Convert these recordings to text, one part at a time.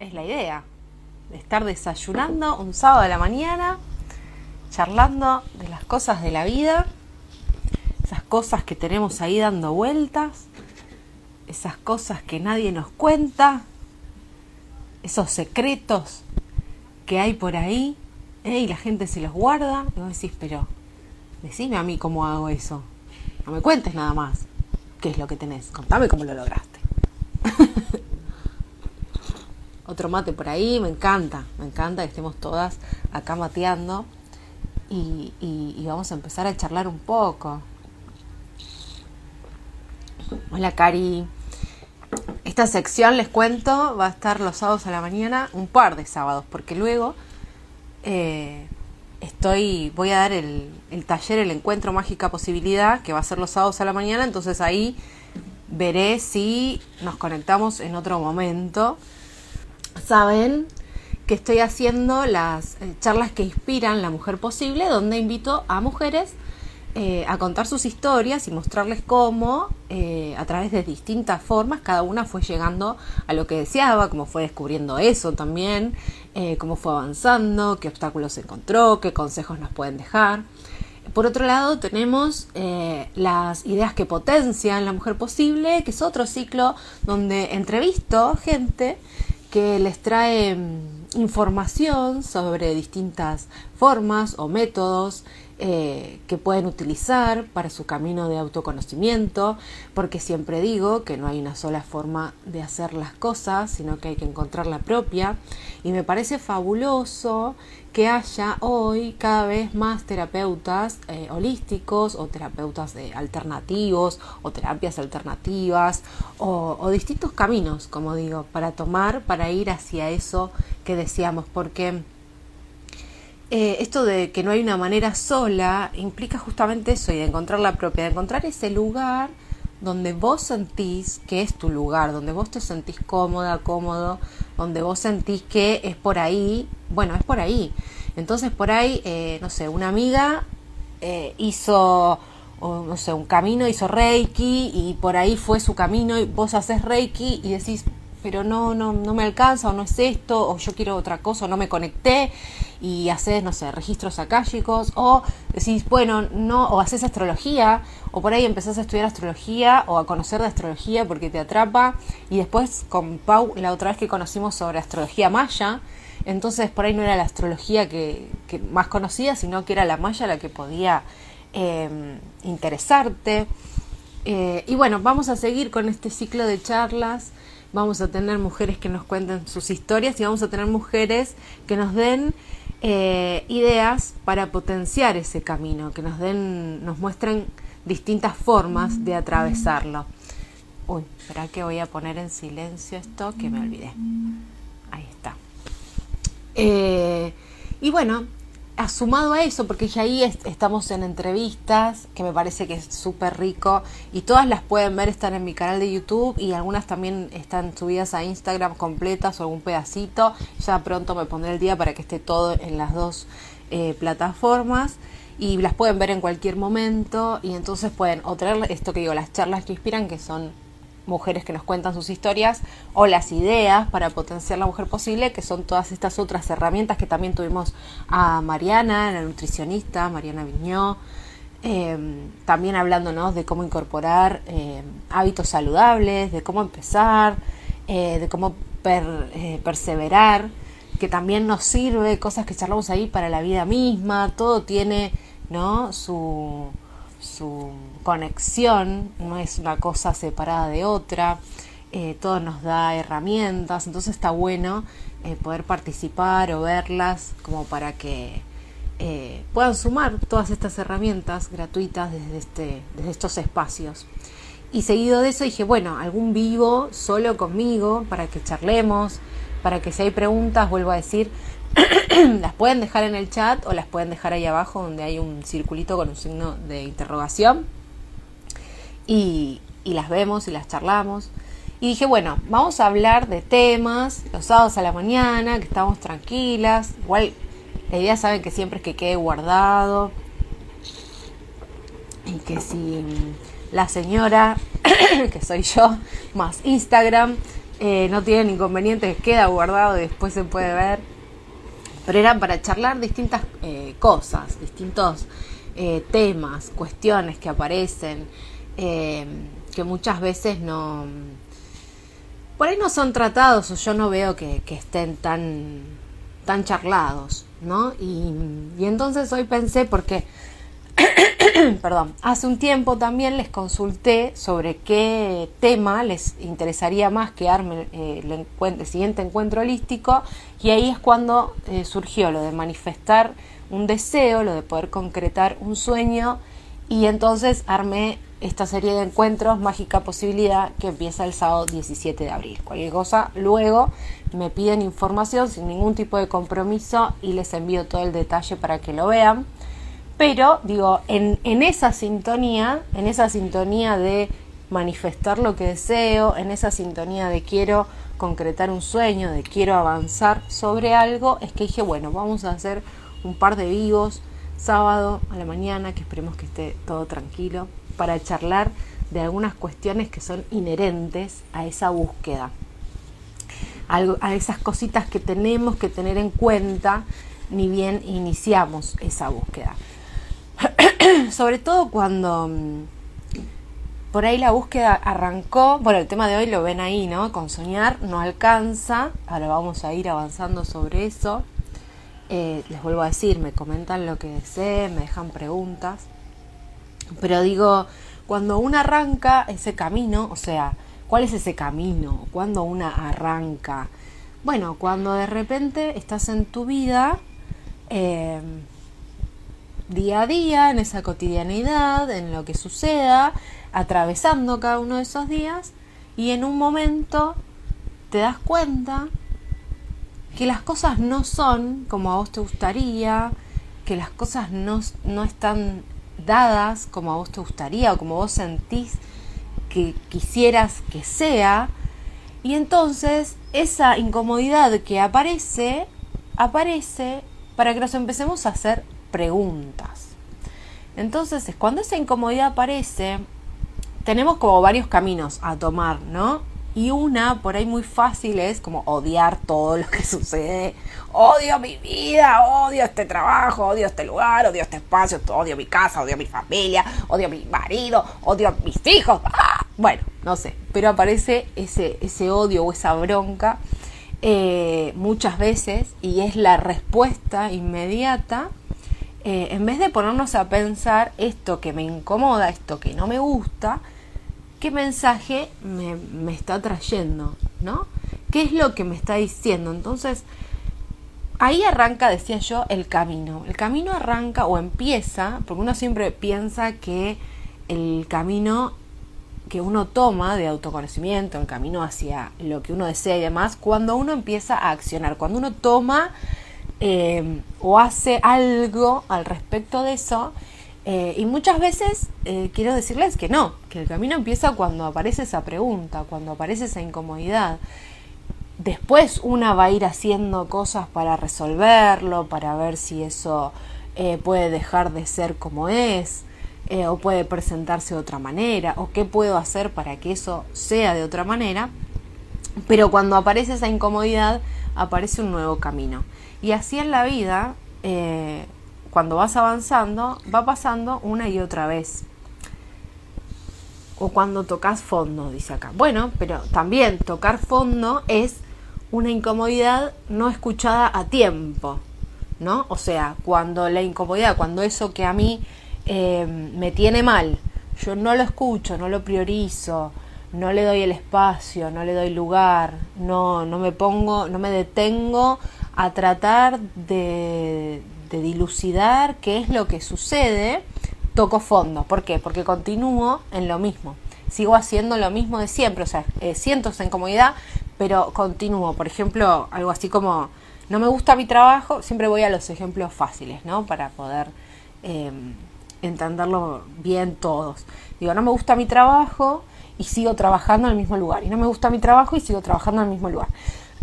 es la idea, de estar desayunando un sábado de la mañana, charlando de las cosas de la vida, esas cosas que tenemos ahí dando vueltas, esas cosas que nadie nos cuenta, esos secretos que hay por ahí, y la gente se los guarda, y vos decís, pero decime a mí cómo hago eso. No me cuentes nada más qué es lo que tenés, contame cómo lo lograste. Otro mate por ahí, me encanta, me encanta que estemos todas acá mateando y, y vamos a empezar a charlar un poco. Hola Cari. Esta sección, les cuento, va a estar los sábados a la mañana, un par de sábados, porque luego eh, estoy, voy a dar el, el, taller, el encuentro mágica posibilidad, que va a ser los sábados a la mañana, entonces ahí veré si nos conectamos en otro momento. Saben que estoy haciendo las eh, charlas que inspiran la mujer posible, donde invito a mujeres eh, a contar sus historias y mostrarles cómo, eh, a través de distintas formas, cada una fue llegando a lo que deseaba, cómo fue descubriendo eso también, cómo fue avanzando, qué obstáculos encontró, qué consejos nos pueden dejar. Por otro lado, tenemos las ideas que potencian la mujer posible, que es otro ciclo donde entrevisto gente que les trae mm, información sobre distintas formas o métodos eh, que pueden utilizar para su camino de autoconocimiento, porque siempre digo que no hay una sola forma de hacer las cosas, sino que hay que encontrar la propia. Y me parece fabuloso que haya hoy cada vez más terapeutas eh, holísticos o terapeutas alternativos o terapias alternativas o, o distintos caminos, como digo, para tomar, para ir hacia eso que decíamos, porque eh, esto de que no hay una manera sola implica justamente eso y de encontrar la propia, de encontrar ese lugar donde vos sentís que es tu lugar, donde vos te sentís cómoda, cómodo, donde vos sentís que es por ahí, bueno, es por ahí. Entonces por ahí, eh, no sé, una amiga eh, hizo, no sé, un camino, hizo Reiki y por ahí fue su camino y vos haces Reiki y decís, pero no, no, no me alcanza o no es esto o yo quiero otra cosa o no me conecté y haces, no sé, registros akáshicos, o decís, bueno, no, o haces astrología, o por ahí empezás a estudiar astrología o a conocer de astrología porque te atrapa, y después con Pau, la otra vez que conocimos sobre astrología maya, entonces por ahí no era la astrología que, más conocida, sino que era la maya la que podía em, interesarte. Eh, y bueno, vamos a seguir con este ciclo de charlas vamos a tener mujeres que nos cuenten sus historias y vamos a tener mujeres que nos den eh, ideas para potenciar ese camino, que nos den, nos muestren distintas formas de atravesarlo. Uy, espera que voy a poner en silencio esto que me olvidé. Ahí está. Eh, y bueno, sumado a eso, porque ya ahí estamos en entrevistas, que me parece que es súper rico, y todas las pueden ver, están en mi canal de YouTube, y algunas también están subidas a Instagram completas o algún pedacito. Ya pronto me pondré el día para que esté todo en las dos eh, plataformas. Y las pueden ver en cualquier momento, y entonces pueden o traer esto que digo, las charlas que inspiran, que son mujeres que nos cuentan sus historias o las ideas para potenciar la mujer posible, que son todas estas otras herramientas que también tuvimos a Mariana, la nutricionista, Mariana Viñó, em, también hablándonos de cómo incorporar em, hábitos saludables, de cómo empezar, eh, de cómo eh, perseverar, que también nos sirve, cosas que charlamos ahí para la vida misma, todo tiene ¿no? su su conexión, no es una cosa separada de otra, eh, todo nos da herramientas, entonces está bueno eh, poder participar o verlas como para que eh, puedan sumar todas estas herramientas gratuitas desde, este, desde estos espacios. Y seguido de eso dije, bueno, algún vivo solo conmigo para que charlemos, para que si hay preguntas, vuelvo a decir, las pueden dejar en el chat o las pueden dejar ahí abajo donde hay un circulito con un signo de interrogación. Y, las vemos y las charlamos. Y dije, bueno, vamos a hablar de temas los sábados a la mañana, que estamos tranquilas. Igual la idea saben que siempre es que quede guardado. Y que si la señora, que soy yo, más Instagram, eh, no tienen inconvenientes, queda guardado y después se puede ver. Pero eran para charlar distintas eh, cosas, distintos eh, temas, cuestiones que aparecen, que muchas veces no... Por ahí no son tratados o yo no veo que, estén tan, tan charlados, ¿no? Y, entonces hoy pensé, porque perdón, hace un tiempo también les consulté sobre qué tema les interesaría más que arme eh, el, siguiente encuentro holístico y ahí es cuando eh, surgió lo de manifestar un deseo, lo de poder concretar un sueño y entonces armé esta serie de encuentros Mágica Posibilidad que empieza el sábado 17 de abril. Cualquier cosa, luego me piden información sin ningún tipo de compromiso y les envío todo el detalle para que lo vean. Pero, digo, en, en esa sintonía, en esa sintonía de manifestar lo que deseo, en esa sintonía de quiero concretar un sueño, de quiero avanzar sobre algo, es que dije, bueno, vamos a hacer un par de vivos sábado a la mañana, que esperemos que esté todo tranquilo, para charlar de algunas cuestiones que son inherentes a esa búsqueda, a esas cositas que tenemos que tener en cuenta ni bien iniciamos esa búsqueda. sobre todo cuando mm, por ahí la búsqueda arrancó, bueno, el tema de hoy lo ven ahí, ¿no? Con soñar no alcanza, ahora vamos a ir avanzando sobre eso. Eh, les vuelvo a decir, me comentan lo que deseen, me dejan preguntas, pero digo, cuando una arranca ese camino, o sea, ¿cuál es ese camino? Cuando una arranca? Bueno, cuando de repente estás en tu vida, eh, día a día, en esa cotidianidad, en lo que suceda, atravesando cada uno de esos días y en un momento te das cuenta que las cosas no son como a vos te gustaría, que las cosas no, no están dadas como a vos te gustaría o como vos sentís que quisieras que sea. Y entonces esa incomodidad que aparece, aparece para que nos empecemos a hacer preguntas. Entonces, cuando esa incomodidad aparece, tenemos como varios caminos a tomar, ¿no? Y una por ahí muy fácil es como odiar todo lo que sucede. Odio mi vida, odio este trabajo, odio este lugar, odio este espacio, odio mi casa, odio mi familia, odio mi marido, odio mis hijos. ¡Ah! Bueno, no sé, pero aparece ese, ese odio o esa bronca eh, muchas veces y es la respuesta inmediata eh, en vez de ponernos a pensar esto que me incomoda, esto que no me gusta, qué mensaje me, está trayendo, ¿no? ¿Qué es lo que me está diciendo? Entonces, ahí arranca, decía yo, el camino. El camino arranca o empieza, porque uno siempre piensa que el camino que uno toma de autoconocimiento, el camino hacia lo que uno desea y demás, cuando uno empieza a accionar, cuando uno toma eh, o hace algo al respecto de eso. Eh, y muchas veces eh, quiero decirles que no, que el camino empieza cuando aparece esa pregunta, cuando aparece esa incomodidad. Después una va a ir haciendo cosas para resolverlo, para ver si eso puede dejar de ser como es, o puede presentarse de otra manera, o qué puedo hacer para que eso sea de otra manera. Pero cuando aparece esa incomodidad, aparece un nuevo camino. Y así en la vida, eh, cuando vas avanzando, va pasando una y otra vez. O cuando tocas fondo, dice acá. Bueno, pero también tocar fondo es una incomodidad no escuchada a tiempo, ¿no? O sea, cuando la incomodidad, cuando eso que a mí eh, me tiene mal, yo no lo escucho, no lo priorizo, no le doy el espacio, no le doy lugar, no, no me pongo, no me detengo a tratar de, dilucidar qué es lo que sucede, toco fondo. ¿Por qué? Porque continúo en lo mismo. Sigo haciendo lo mismo de siempre. O sea, eh, siento esa incomodidad, pero continúo. Por ejemplo, algo así como, no me gusta mi trabajo, siempre voy a los ejemplos fáciles, ¿no? Para poder em, entenderlo bien todos. Digo, no me gusta mi trabajo y sigo trabajando en el mismo lugar. Y no me gusta mi trabajo y sigo trabajando en el mismo lugar.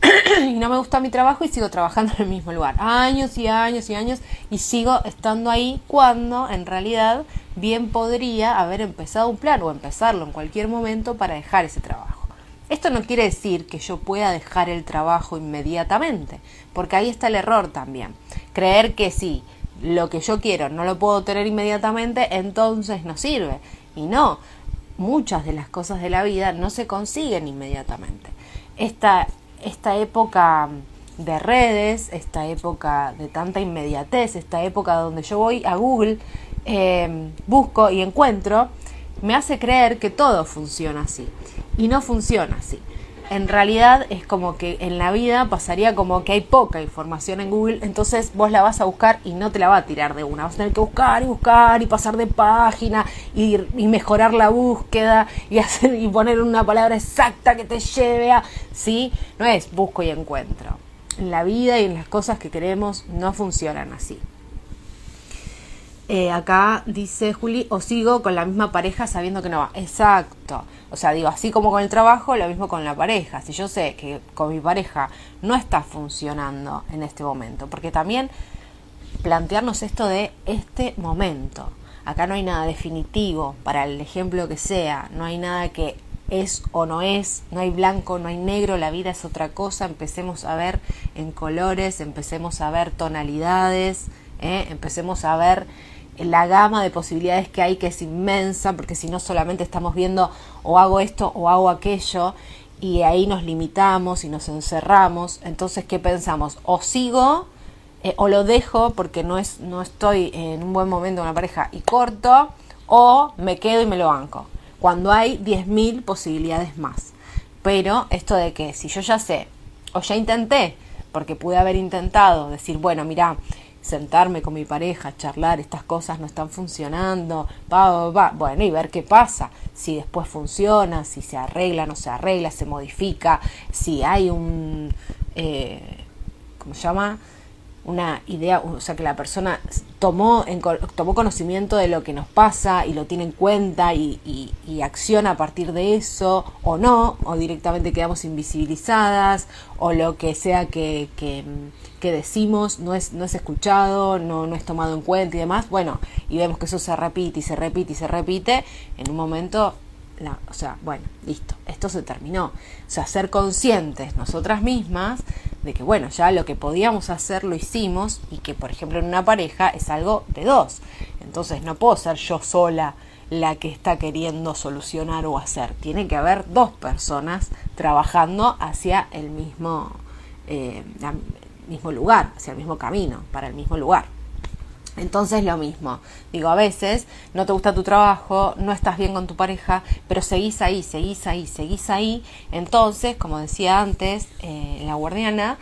y no me gusta mi trabajo y sigo trabajando en el mismo lugar. Años y años y años y sigo estando ahí cuando en realidad bien podría haber empezado un plan o empezarlo en cualquier momento para dejar ese trabajo. Esto no quiere decir que yo pueda dejar el trabajo inmediatamente, porque ahí está el error también. Creer que si lo que yo quiero no lo puedo tener inmediatamente, entonces no sirve. Y no, muchas de las cosas de la vida no se consiguen inmediatamente. Esta, esta época de redes, esta época de tanta inmediatez, esta época donde yo voy a Google, eh, busco y encuentro, me hace creer que todo funciona así. Y no funciona así. En realidad es como que en la vida pasaría como que hay poca información en Google, entonces vos la vas a buscar y no te la va a tirar de una. Vas a tener que buscar y buscar y pasar de página y, y mejorar la búsqueda y, hacer, y poner una palabra exacta que te lleve a... ¿Sí? No es busco y encuentro. En la vida y en las cosas que queremos no funcionan así. Eh, acá dice Juli, o sigo con la misma pareja sabiendo que no va. Exacto. O sea, digo, así como con el trabajo, lo mismo con la pareja. Si yo sé que con mi pareja no está funcionando en este momento, porque también plantearnos esto de este momento. Acá no hay nada definitivo para el ejemplo que sea, no hay nada que es o no es, no hay blanco, no hay negro, la vida es otra cosa, empecemos a ver en colores, empecemos a ver tonalidades, ¿eh? empecemos a ver la gama de posibilidades que hay que es inmensa, porque si no solamente estamos viendo o hago esto o hago aquello y ahí nos limitamos y nos encerramos, entonces ¿qué pensamos? O sigo eh, o lo dejo porque no, es, no estoy en un buen momento con la pareja y corto, o me quedo y me lo banco, cuando hay 10.000 posibilidades más. Pero esto de que si yo ya sé, o ya intenté, porque pude haber intentado decir, bueno, mira, sentarme con mi pareja, charlar, estas cosas no están funcionando, va, va, bueno, y ver qué pasa, si después funciona, si se arregla, no se arregla, se modifica, si hay un, eh, ¿cómo se llama? una idea, o sea, que la persona tomó, en, tomó conocimiento de lo que nos pasa y lo tiene en cuenta y, y, acciona a partir de eso, o no, o directamente quedamos invisibilizadas, o lo que sea que, que, que, decimos no es, no es escuchado, no, no es tomado en cuenta y demás, bueno, y vemos que eso se repite y se repite y se repite, en un momento o sea, bueno, listo, esto se terminó. O sea, ser conscientes nosotras mismas de que, bueno, ya lo que podíamos hacer lo hicimos y que, por ejemplo, en una pareja es algo de dos. Entonces no puedo ser yo sola la que está queriendo solucionar o hacer. Tiene que haber dos personas trabajando hacia el mismo, eh, mismo lugar, hacia el mismo camino, para el mismo lugar. Entonces lo mismo, digo, a veces no te gusta tu trabajo, no estás bien con tu pareja, pero seguís ahí, seguís ahí, seguís ahí. Entonces, como decía antes, eh, la guardiana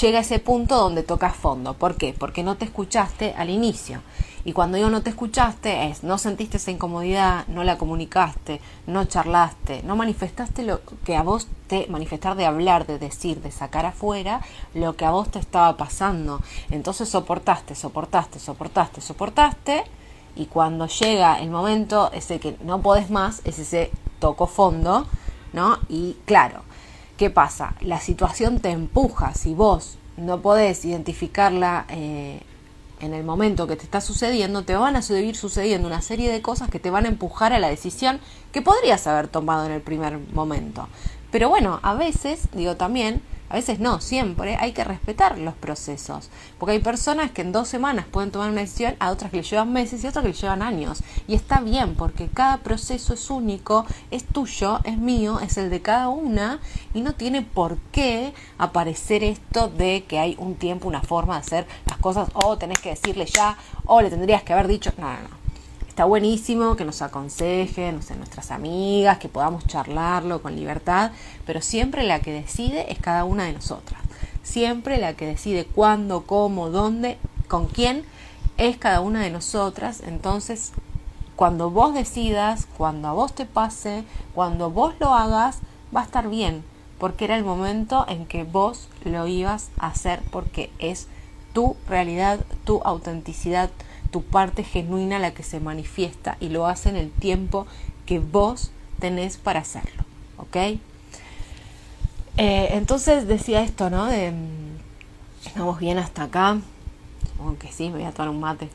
llega a ese punto donde tocas fondo. ¿Por qué? Porque no te escuchaste al inicio. Y cuando digo no te escuchaste es no sentiste esa incomodidad, no la comunicaste, no charlaste, no manifestaste lo que a vos te manifestar de hablar, de decir, de sacar afuera lo que a vos te estaba pasando. Entonces soportaste, soportaste, soportaste, soportaste y cuando llega el momento ese que no podés más, es ese toco fondo, ¿no? Y claro, ¿qué pasa? La situación te empuja, si vos no podés identificarla eh, en el momento que te está sucediendo, te van a seguir sucediendo una serie de cosas que te van a empujar a la decisión que podrías haber tomado en el primer momento. Pero bueno, a veces, digo también, a veces no, siempre hay que respetar los procesos, porque hay personas que en dos semanas pueden tomar una decisión, a otras que le llevan meses y a otras que le llevan años. Y está bien, porque cada proceso es único, es tuyo, es mío, es el de cada una, y no tiene por qué aparecer esto de que hay un tiempo, una forma de hacer las cosas, o tenés que decirle ya, o le tendrías que haber dicho, no, no, no está buenísimo que nos aconsejen, nuestras amigas, que podamos charlarlo con libertad, pero siempre la que decide es cada una de nosotras. Siempre la que decide cuándo, cómo, dónde, con quién es cada una de nosotras. Entonces, cuando vos decidas, cuando a vos te pase, cuando vos lo hagas, va a estar bien, porque era el momento en que vos lo ibas a hacer, porque es tu realidad, tu autenticidad, tu parte genuina la que se manifiesta y lo hace en el tiempo que vos tenés para hacerlo, ¿ok? Eh, entonces decía esto, ¿no? De, mm, estamos bien hasta acá, aunque sí, me voy a tomar un mate.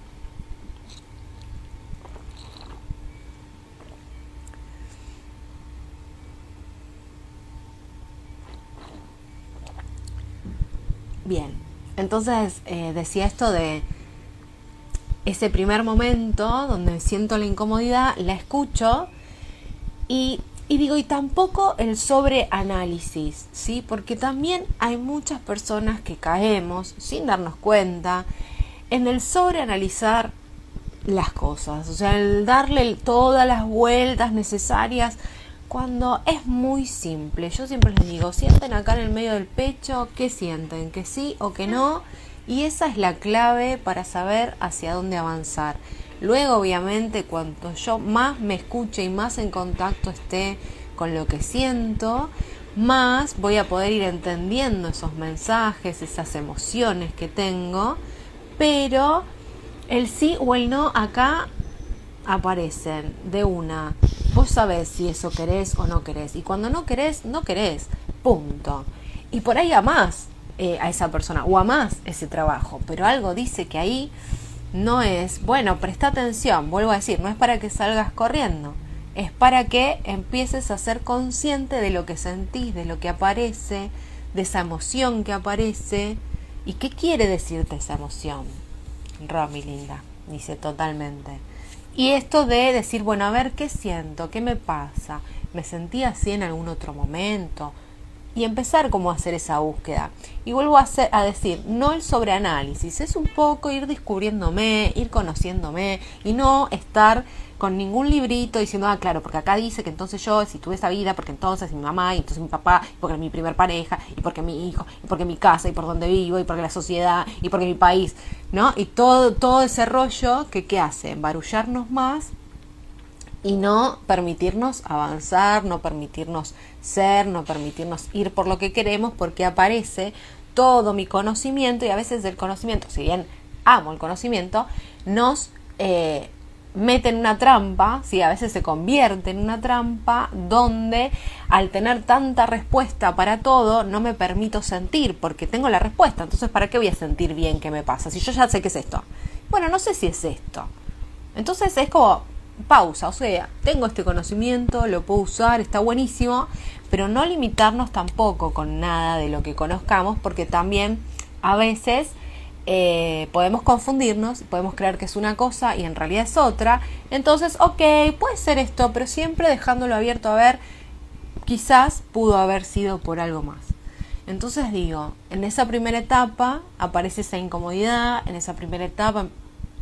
Bien, entonces eh, decía esto de ese primer momento donde siento la incomodidad, la escucho y, y digo, y tampoco el sobreanálisis, ¿sí? Porque también hay muchas personas que caemos sin darnos cuenta en el sobreanalizar las cosas, o sea, el darle todas las vueltas necesarias cuando es muy simple. Yo siempre les digo, sienten acá en el medio del pecho, ¿qué sienten? ¿Que sí o que no? Y esa es la clave para saber hacia dónde avanzar. Luego, obviamente, cuanto yo más me escuche y más en contacto esté con lo que siento, más voy a poder ir entendiendo esos mensajes, esas emociones que tengo, pero el sí o el no acá aparecen de una. Vos sabés si eso querés o no querés. Y cuando no querés, no querés. Punto. Y por ahí amás eh, a esa persona o amás ese trabajo. Pero algo dice que ahí no es. Bueno, presta atención. Vuelvo a decir, no es para que salgas corriendo. Es para que empieces a ser consciente de lo que sentís, de lo que aparece, de esa emoción que aparece. ¿Y qué quiere decirte esa emoción? Romy linda, dice totalmente. Y esto de decir, bueno, a ver qué siento, qué me pasa, me sentí así en algún otro momento. Y empezar como a hacer esa búsqueda. Y vuelvo a, hacer, a decir, no el sobreanálisis, es un poco ir descubriéndome, ir conociéndome y no estar con ningún librito diciendo, ah, claro, porque acá dice que entonces yo, si tuve esa vida, porque entonces mi mamá, y entonces mi papá, y porque mi primer pareja, y porque mi hijo, y porque mi casa, y por donde vivo, y porque la sociedad, y porque mi país, ¿no? Y todo, todo ese rollo que, ¿qué hace? Embarullarnos más y no permitirnos avanzar, no permitirnos ser, no permitirnos ir por lo que queremos, porque aparece todo mi conocimiento y a veces el conocimiento, si bien amo el conocimiento, nos eh, mete en una trampa, sí, a veces se convierte en una trampa donde al tener tanta respuesta para todo no me permito sentir porque tengo la respuesta, entonces ¿para qué voy a sentir bien qué me pasa? Si yo ya sé qué es esto. Bueno, no sé si es esto. Entonces es como pausa, o sea, tengo este conocimiento, lo puedo usar, está buenísimo, pero no limitarnos tampoco con nada de lo que conozcamos porque también a veces eh, podemos confundirnos, podemos creer que es una cosa y en realidad es otra. Entonces, ok, puede ser esto, pero siempre dejándolo abierto a ver, quizás pudo haber sido por algo más. Entonces digo, en esa primera etapa aparece esa incomodidad, en esa primera etapa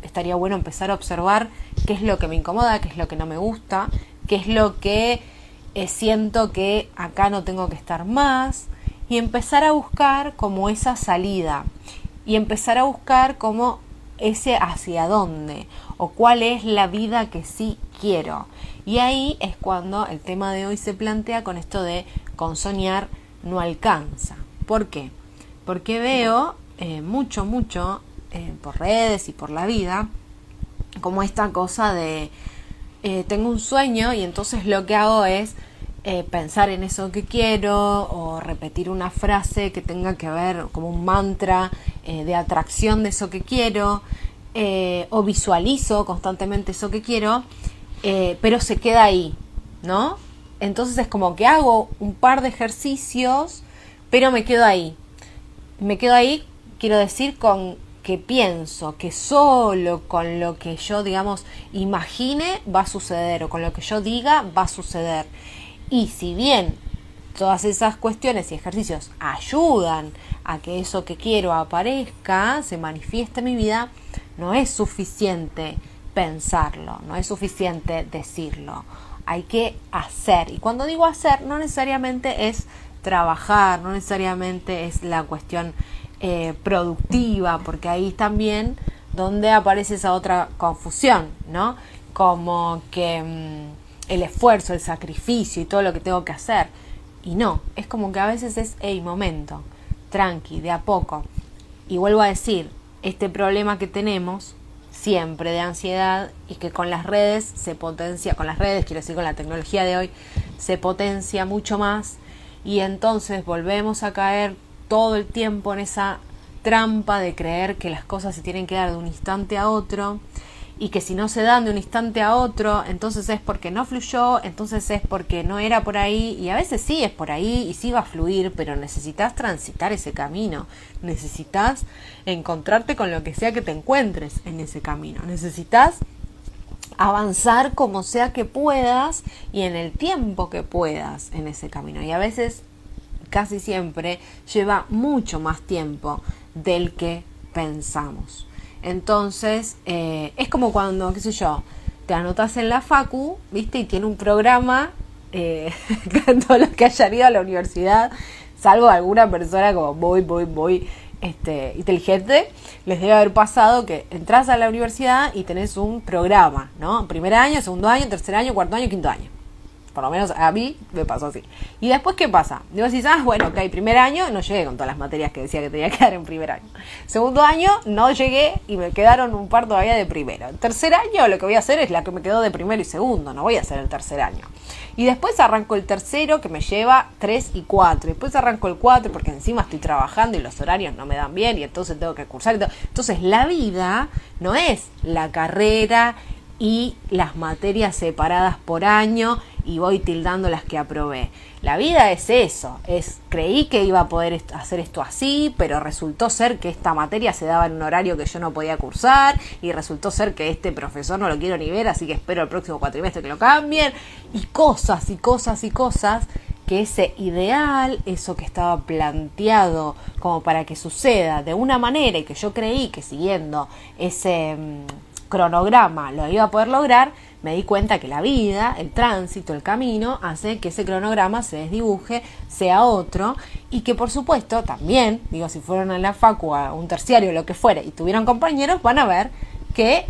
estaría bueno empezar a observar qué es lo que me incomoda, qué es lo que no me gusta, qué es lo que eh, siento que acá no tengo que estar más y empezar a buscar como esa salida y empezar a buscar como ese hacia dónde o cuál es la vida que sí quiero. Y ahí es cuando el tema de hoy se plantea con esto de con soñar no alcanza. ¿Por qué? Porque veo eh, mucho, mucho eh, por redes y por la vida como esta cosa de eh, tengo un sueño y entonces lo que hago es eh, pensar en eso que quiero o repetir una frase que tenga que ver como un mantra de atracción de eso que quiero o visualizo constantemente eso que quiero, pero se queda ahí, ¿no? Entonces es como que hago un par de ejercicios, pero me quedo ahí. Me quedo ahí, quiero decir, con que pienso que solo con lo que yo, digamos, imagine va a suceder o con lo que yo diga va a suceder. Y si bien todas esas cuestiones y ejercicios ayudan a que eso que quiero aparezca, se manifieste en mi vida, no es suficiente pensarlo, no es suficiente decirlo. Hay que hacer. Y cuando digo hacer, no necesariamente es trabajar, no necesariamente es la cuestión eh, productiva, porque ahí también donde aparece esa otra confusión, ¿no? Como que... Mm, el esfuerzo, el sacrificio y todo lo que tengo que hacer. Y no, es como que a veces es, el momento, tranqui, de a poco. Y vuelvo a decir, este problema que tenemos siempre de ansiedad y que con las redes se potencia, con las redes, quiero decir con la tecnología de hoy, se potencia mucho más y entonces volvemos a caer todo el tiempo en esa trampa de creer que las cosas se tienen que dar de un instante a otro y que si no se dan de un instante a otro, entonces es porque no fluyó, entonces es porque no era por ahí, y a veces sí es por ahí y sí va a fluir, pero necesitas transitar ese camino, necesitas encontrarte con lo que sea que te encuentres en ese camino, necesitas avanzar como sea que puedas y en el tiempo que puedas en ese camino. Y a veces, casi siempre, lleva mucho más tiempo del que pensamos. Entonces, eh, es como cuando, qué sé yo, te anotas en la Facu, ¿viste? Y tiene un programa, eh, todos los que hayan ido a la universidad, salvo alguna persona como voy, voy, voy, este, inteligente, les debe haber pasado que entras a la universidad y tenés un programa, ¿no? Primer año, segundo año, tercer año, cuarto año, quinto año. Por lo menos a mí me pasó así. Y después, ¿qué pasa? Digo, si ah, bueno, ok, primer año no llegué con todas las materias que decía que tenía que dar en primer año. Segundo año no llegué y me quedaron un par todavía de primero. Tercer año lo que voy a hacer es la que me quedó de primero y segundo, no voy a hacer el tercer año. Y después arranco el tercero que me lleva tres y cuatro. Después arranco el cuatro porque encima estoy trabajando y los horarios no me dan bien y entonces tengo que cursar. Entonces la vida no es la carrera y las materias separadas por año y voy tildando las que aprobé. La vida es eso, es creí que iba a poder hacer esto así, pero resultó ser que esta materia se daba en un horario que yo no podía cursar y resultó ser que este profesor no lo quiero ni ver, así que espero el próximo cuatrimestre que lo cambien y cosas y cosas y cosas que ese ideal, eso que estaba planteado como para que suceda de una manera y que yo creí que siguiendo ese mm, cronograma lo iba a poder lograr, me di cuenta que la vida, el tránsito, el camino, hace que ese cronograma se desdibuje, sea otro, y que por supuesto también, digo, si fueron a la facu, a un terciario, lo que fuera, y tuvieron compañeros, van a ver que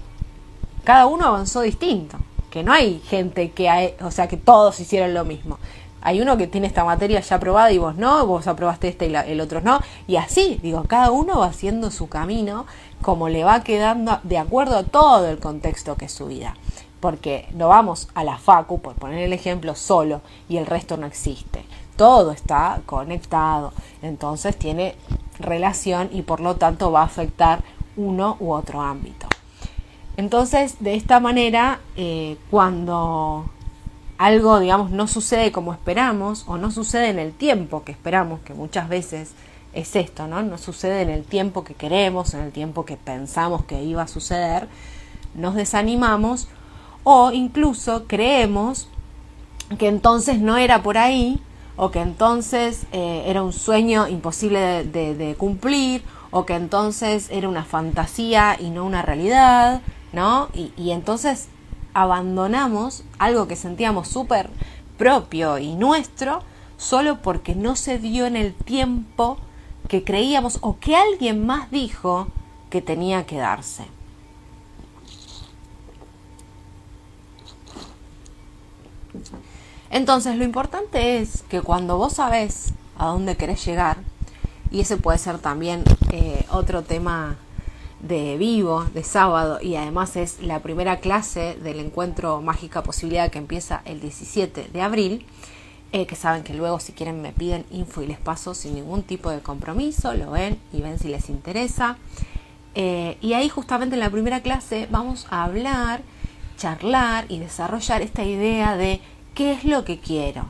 cada uno avanzó distinto, que no hay gente que, hay, o sea, que todos hicieron lo mismo. Hay uno que tiene esta materia ya aprobada y vos no, vos aprobaste este y el otro no, y así, digo, cada uno va haciendo su camino como le va quedando de acuerdo a todo el contexto que es su vida porque no vamos a la facu, por poner el ejemplo, solo y el resto no existe. Todo está conectado, entonces tiene relación y por lo tanto va a afectar uno u otro ámbito. Entonces, de esta manera, eh, cuando algo, digamos, no sucede como esperamos o no sucede en el tiempo que esperamos, que muchas veces es esto, ¿no? No sucede en el tiempo que queremos, en el tiempo que pensamos que iba a suceder, nos desanimamos o incluso creemos que entonces no era por ahí o que entonces eh, era un sueño imposible de, cumplir o que entonces era una fantasía y no una realidad, ¿no? Y, y entonces abandonamos algo que sentíamos súper propio y nuestro solo porque no se dio en el tiempo que creíamos o que alguien más dijo que tenía que darse. Entonces, lo importante es que cuando vos sabés a dónde querés llegar, y ese puede ser también eh, otro tema de vivo, de sábado, y además es la primera clase del encuentro Mágica Posibilidad que empieza el 17 de abril, eh, que saben que luego si quieren me piden info y les paso sin ningún tipo de compromiso, lo ven y ven si les interesa. Eh, y ahí justamente en la primera clase vamos a hablar, charlar y desarrollar esta idea de qué es lo que quiero.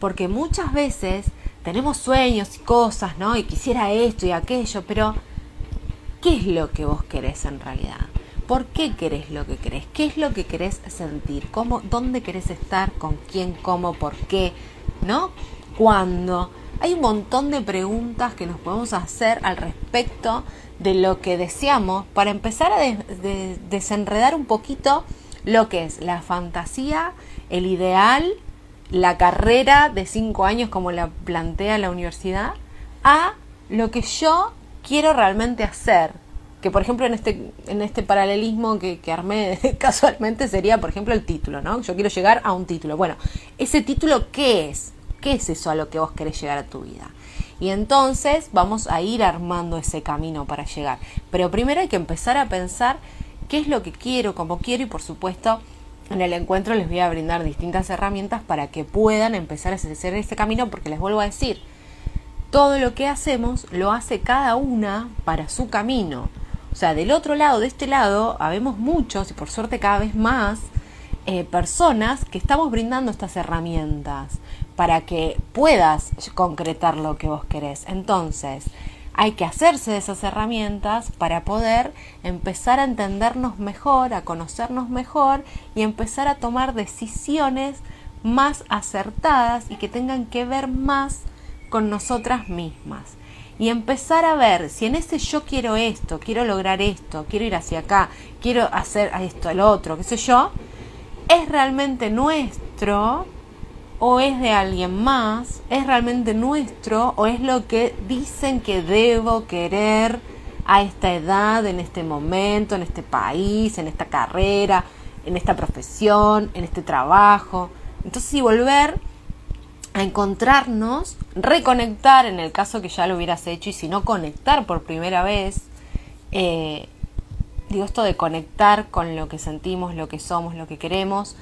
Porque muchas veces tenemos sueños y cosas, ¿no? Y quisiera esto y aquello, pero ¿qué es lo que vos querés en realidad? ¿Por qué querés lo que querés? ¿Qué es lo que querés sentir? ¿Cómo, ¿Dónde querés estar? ¿Con quién? ¿Cómo? ¿Por qué? ¿No? ¿Cuándo? Hay un montón de preguntas que nos podemos hacer al respecto de lo que deseamos para empezar a desenredar un poquito lo que es la fantasía el ideal, la carrera de cinco años como la plantea la universidad, a lo que yo quiero realmente hacer. Que por ejemplo en este, en este paralelismo que, que armé casualmente sería, por ejemplo, el título, ¿no? Yo quiero llegar a un título. Bueno, ese título, ¿qué es? ¿Qué es eso a lo que vos querés llegar a tu vida? Y entonces vamos a ir armando ese camino para llegar. Pero primero hay que empezar a pensar qué es lo que quiero, cómo quiero y por supuesto en el encuentro les voy a brindar distintas herramientas para que puedan empezar a hacer este camino porque les vuelvo a decir, todo lo que hacemos lo hace cada una para su camino. O sea, del otro lado, de este lado, habemos muchos y por suerte cada vez más eh, personas que estamos brindando estas herramientas para que puedas concretar lo que vos querés. Entonces, hay que hacerse de esas herramientas para poder empezar a entendernos mejor, a conocernos mejor y empezar a tomar decisiones más acertadas y que tengan que ver más con nosotras mismas. Y empezar a ver si en ese yo quiero esto, quiero lograr esto, quiero ir hacia acá, quiero hacer esto, el otro, qué sé yo, es realmente nuestro o es de alguien más, es realmente nuestro o es lo que dicen que debo querer a esta edad, en este momento, en este país, en esta carrera, en esta profesión, en este trabajo. Entonces, si volver a encontrarnos, reconectar en el caso que ya lo hubieras hecho y si no conectar por primera vez, eh, digo esto de conectar con lo que sentimos, lo que somos, lo que queremos,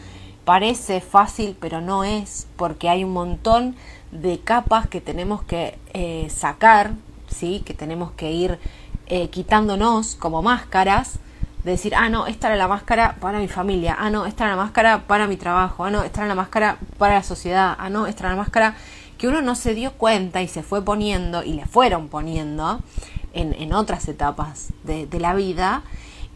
parece fácil, pero no es, porque hay un montón de capas que tenemos que eh, sacar, ¿sí? que tenemos que ir eh, quitándonos como máscaras, de decir, ah, no, esta era la máscara para mi familia, ah, no, esta era la máscara para mi trabajo, ah, no, esta era la máscara para la sociedad, ah, no, esta era la máscara que uno no se dio cuenta y se fue poniendo y le fueron poniendo en, en otras etapas de, de la vida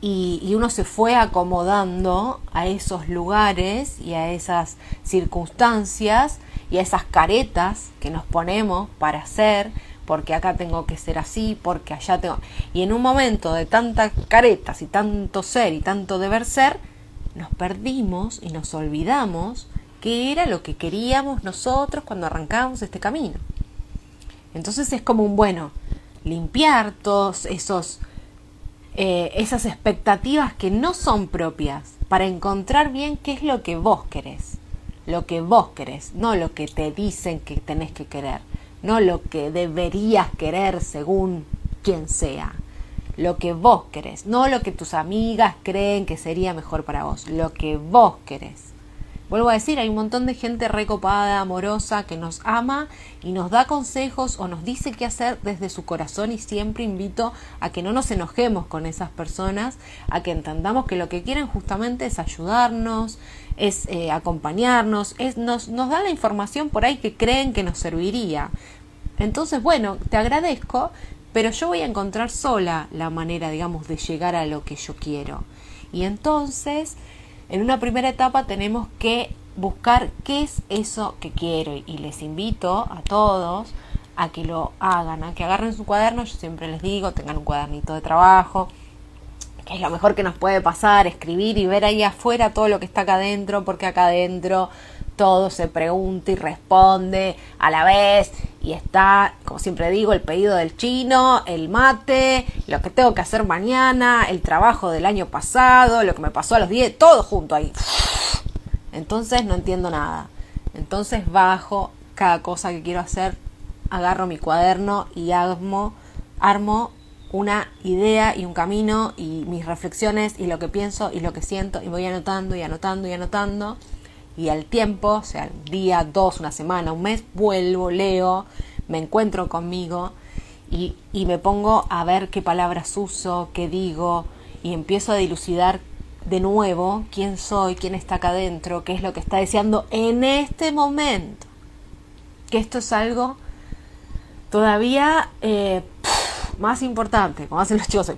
y, uno se fue acomodando a esos lugares y a esas circunstancias y a esas caretas que nos ponemos para hacer, porque acá tengo que ser así, porque allá tengo... Y en un momento de tantas caretas y tanto ser y tanto deber ser, nos perdimos y nos olvidamos que era lo que queríamos nosotros cuando arrancamos este camino. Entonces es como un bueno, limpiar todos esos eh, esas expectativas que no son propias para encontrar bien qué es lo que vos querés, lo que vos querés, no lo que te dicen que tenés que querer, no lo que deberías querer según quien sea, lo que vos querés, no lo que tus amigas creen que sería mejor para vos, lo que vos querés. Vuelvo a decir, hay un montón de gente recopada, amorosa, que nos ama y nos da consejos o nos dice qué hacer desde su corazón y siempre invito a que no nos enojemos con esas personas, a que entendamos que lo que quieren justamente es ayudarnos, es eh, acompañarnos, es, nos, nos da la información por ahí que creen que nos serviría. Entonces, bueno, te agradezco, pero yo voy a encontrar sola la manera, digamos, de llegar a lo que yo quiero. Y entonces en una primera etapa tenemos que buscar qué es eso que quiero y les invito a todos a que lo hagan, a que agarren su cuaderno, yo siempre les digo, tengan un cuadernito de trabajo, que es lo mejor que nos puede pasar, escribir y ver ahí afuera todo lo que está acá adentro, porque acá adentro todo se pregunta y responde a la vez y está, como siempre digo, el pedido del chino, el mate, lo que tengo que hacer mañana, el trabajo del año pasado, lo que me pasó a los 10, todo junto ahí. Entonces no entiendo nada. Entonces bajo cada cosa que quiero hacer, agarro mi cuaderno y armo, armo una idea y un camino y mis reflexiones y lo que pienso y lo que siento y voy anotando y anotando y anotando y al tiempo, o sea, día, dos, una semana, un mes, vuelvo, leo, me encuentro conmigo y, y me pongo a ver qué palabras uso, qué digo y empiezo a dilucidar de nuevo quién soy, quién está acá adentro, qué es lo que está deseando en este momento. Que esto es algo todavía eh, más importante, como hacen los chicos,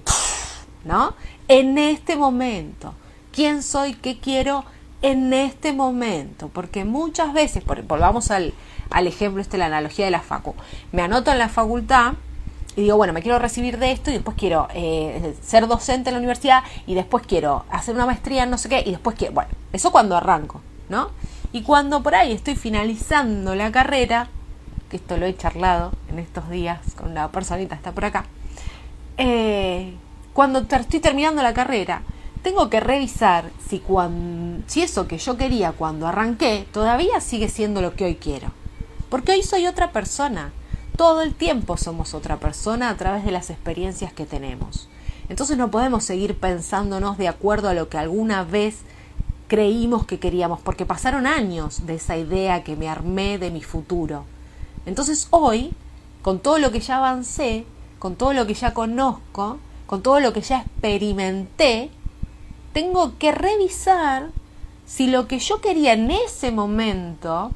¿no? En este momento, quién soy, qué quiero en este momento, porque muchas veces, volvamos al, al ejemplo, este, la analogía de la facu, me anoto en la facultad y digo, bueno, me quiero recibir de esto y después quiero eh, ser docente en la universidad y después quiero hacer una maestría no sé qué y después quiero, bueno, eso cuando arranco, ¿no? Y cuando por ahí estoy finalizando la carrera, que esto lo he charlado en estos días con la personita está por acá, eh, cuando estoy terminando la carrera, tengo que revisar si, cuando, si eso que yo quería cuando arranqué todavía sigue siendo lo que hoy quiero. Porque hoy soy otra persona. Todo el tiempo somos otra persona a través de las experiencias que tenemos. Entonces no podemos seguir pensándonos de acuerdo a lo que alguna vez creímos que queríamos, porque pasaron años de esa idea que me armé de mi futuro. Entonces hoy, con todo lo que ya avancé, con todo lo que ya conozco, con todo lo que ya experimenté, tengo que revisar si lo que yo quería en ese momento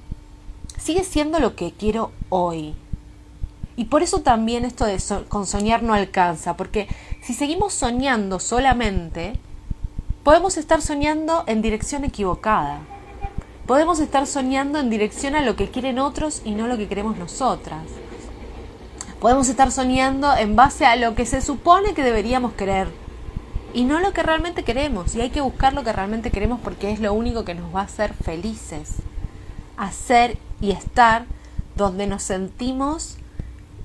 sigue siendo lo que quiero hoy. Y por eso también esto de con soñar no alcanza, porque si seguimos soñando solamente, podemos estar soñando en dirección equivocada. Podemos estar soñando en dirección a lo que quieren otros y no lo que queremos nosotras. Podemos estar soñando en base a lo que se supone que deberíamos querer y no lo que realmente queremos. Y hay que buscar lo que realmente queremos porque es lo único que nos va a hacer felices. Hacer y estar donde nos sentimos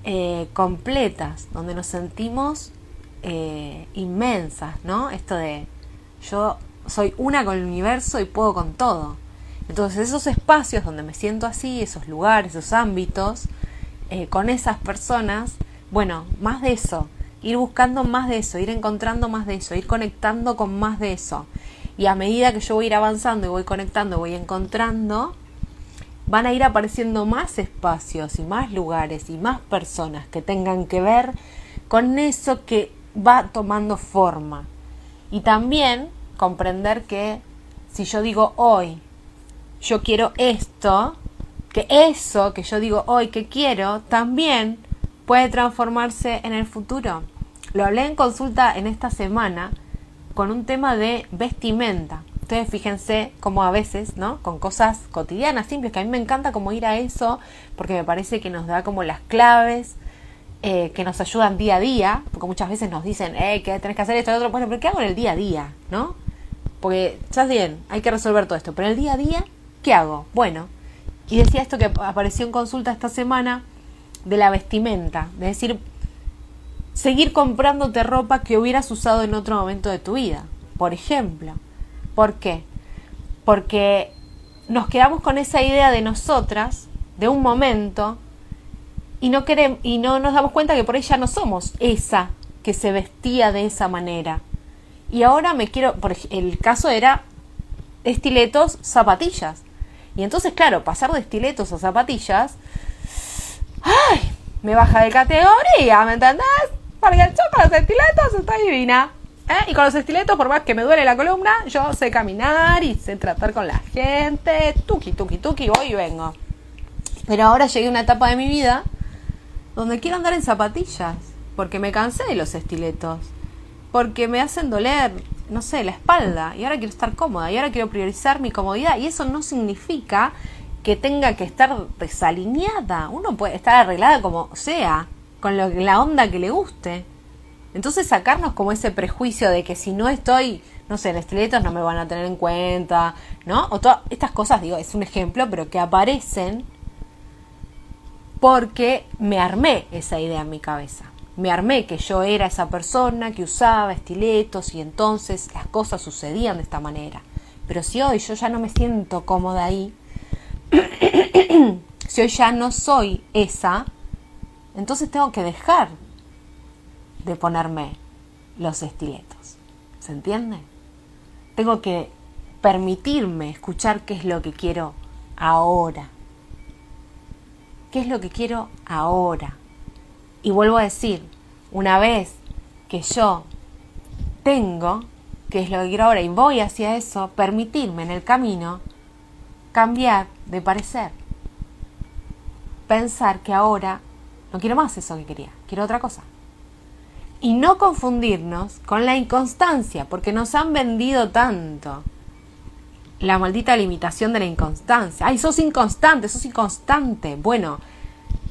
eh, completas, donde nos sentimos eh, inmensas, ¿no? Esto de yo soy una con el universo y puedo con todo. Entonces esos espacios donde me siento así, esos lugares, esos ámbitos, eh, con esas personas, bueno, más de eso, ir buscando más de eso, ir encontrando más de eso, ir conectando con más de eso. Y a medida que yo voy a ir avanzando y voy conectando, voy encontrando, van a ir apareciendo más espacios y más lugares y más personas que tengan que ver con eso que va tomando forma. Y también comprender que si yo digo hoy, yo quiero esto, que eso que yo digo hoy que quiero también puede transformarse en el futuro. Lo hablé en consulta en esta semana con un tema de vestimenta. Ustedes fíjense cómo a veces, ¿no? Con cosas cotidianas, simples, que a mí me encanta como ir a eso, porque me parece que nos da como las claves, eh, que nos ayudan día a día, porque muchas veces nos dicen, eh, que tenés que hacer esto y otro, bueno, pero ¿qué hago en el día a día, no? Porque, ya bien, hay que resolver todo esto, pero en el día a día, ¿qué hago? Bueno, y decía esto que apareció en consulta esta semana de la vestimenta, de decir, seguir comprándote ropa que hubieras usado en otro momento de tu vida, por ejemplo. ¿Por qué? Porque nos quedamos con esa idea de nosotras, de un momento, y no, queremos, y no nos damos cuenta que por ella no somos esa que se vestía de esa manera. Y ahora me quiero, por el caso era estiletos, zapatillas. Y entonces, claro, pasar de estiletos a zapatillas, ¡ay! Me baja de categoría, ¿me entendés? Porque yo con los estiletos estoy divina. ¿eh? Y con los estiletos, por más que me duele la columna, yo sé caminar y sé tratar con la gente. Tuki, tuki, tuki, voy y vengo. Pero ahora llegué a una etapa de mi vida donde quiero andar en zapatillas. Porque me cansé de los estiletos. Porque me hacen doler, no sé, la espalda y ahora quiero estar cómoda y ahora quiero priorizar mi comodidad y eso no significa que tenga que estar desalineada. Uno puede estar arreglada como sea, con lo, la onda que le guste. Entonces sacarnos como ese prejuicio de que si no estoy, no sé, en estiletos no me van a tener en cuenta, ¿no? O todas estas cosas, digo, es un ejemplo, pero que aparecen porque me armé esa idea en mi cabeza me armé que yo era esa persona que usaba estiletos y entonces las cosas sucedían de esta manera. Pero si hoy yo ya no me siento cómoda ahí, si hoy ya no soy esa, entonces tengo que dejar de ponerme los estiletos. ¿Se entiende? Tengo que permitirme escuchar qué es lo que quiero ahora. ¿Qué es lo que quiero ahora? Y vuelvo a decir, una vez que yo tengo, que es lo que quiero ahora, y voy hacia eso, permitirme en el camino cambiar de parecer. Pensar que ahora no quiero más eso que quería, quiero otra cosa. Y no confundirnos con la inconstancia, porque nos han vendido tanto la maldita limitación de la inconstancia. Ay, sos inconstante, sos inconstante. Bueno,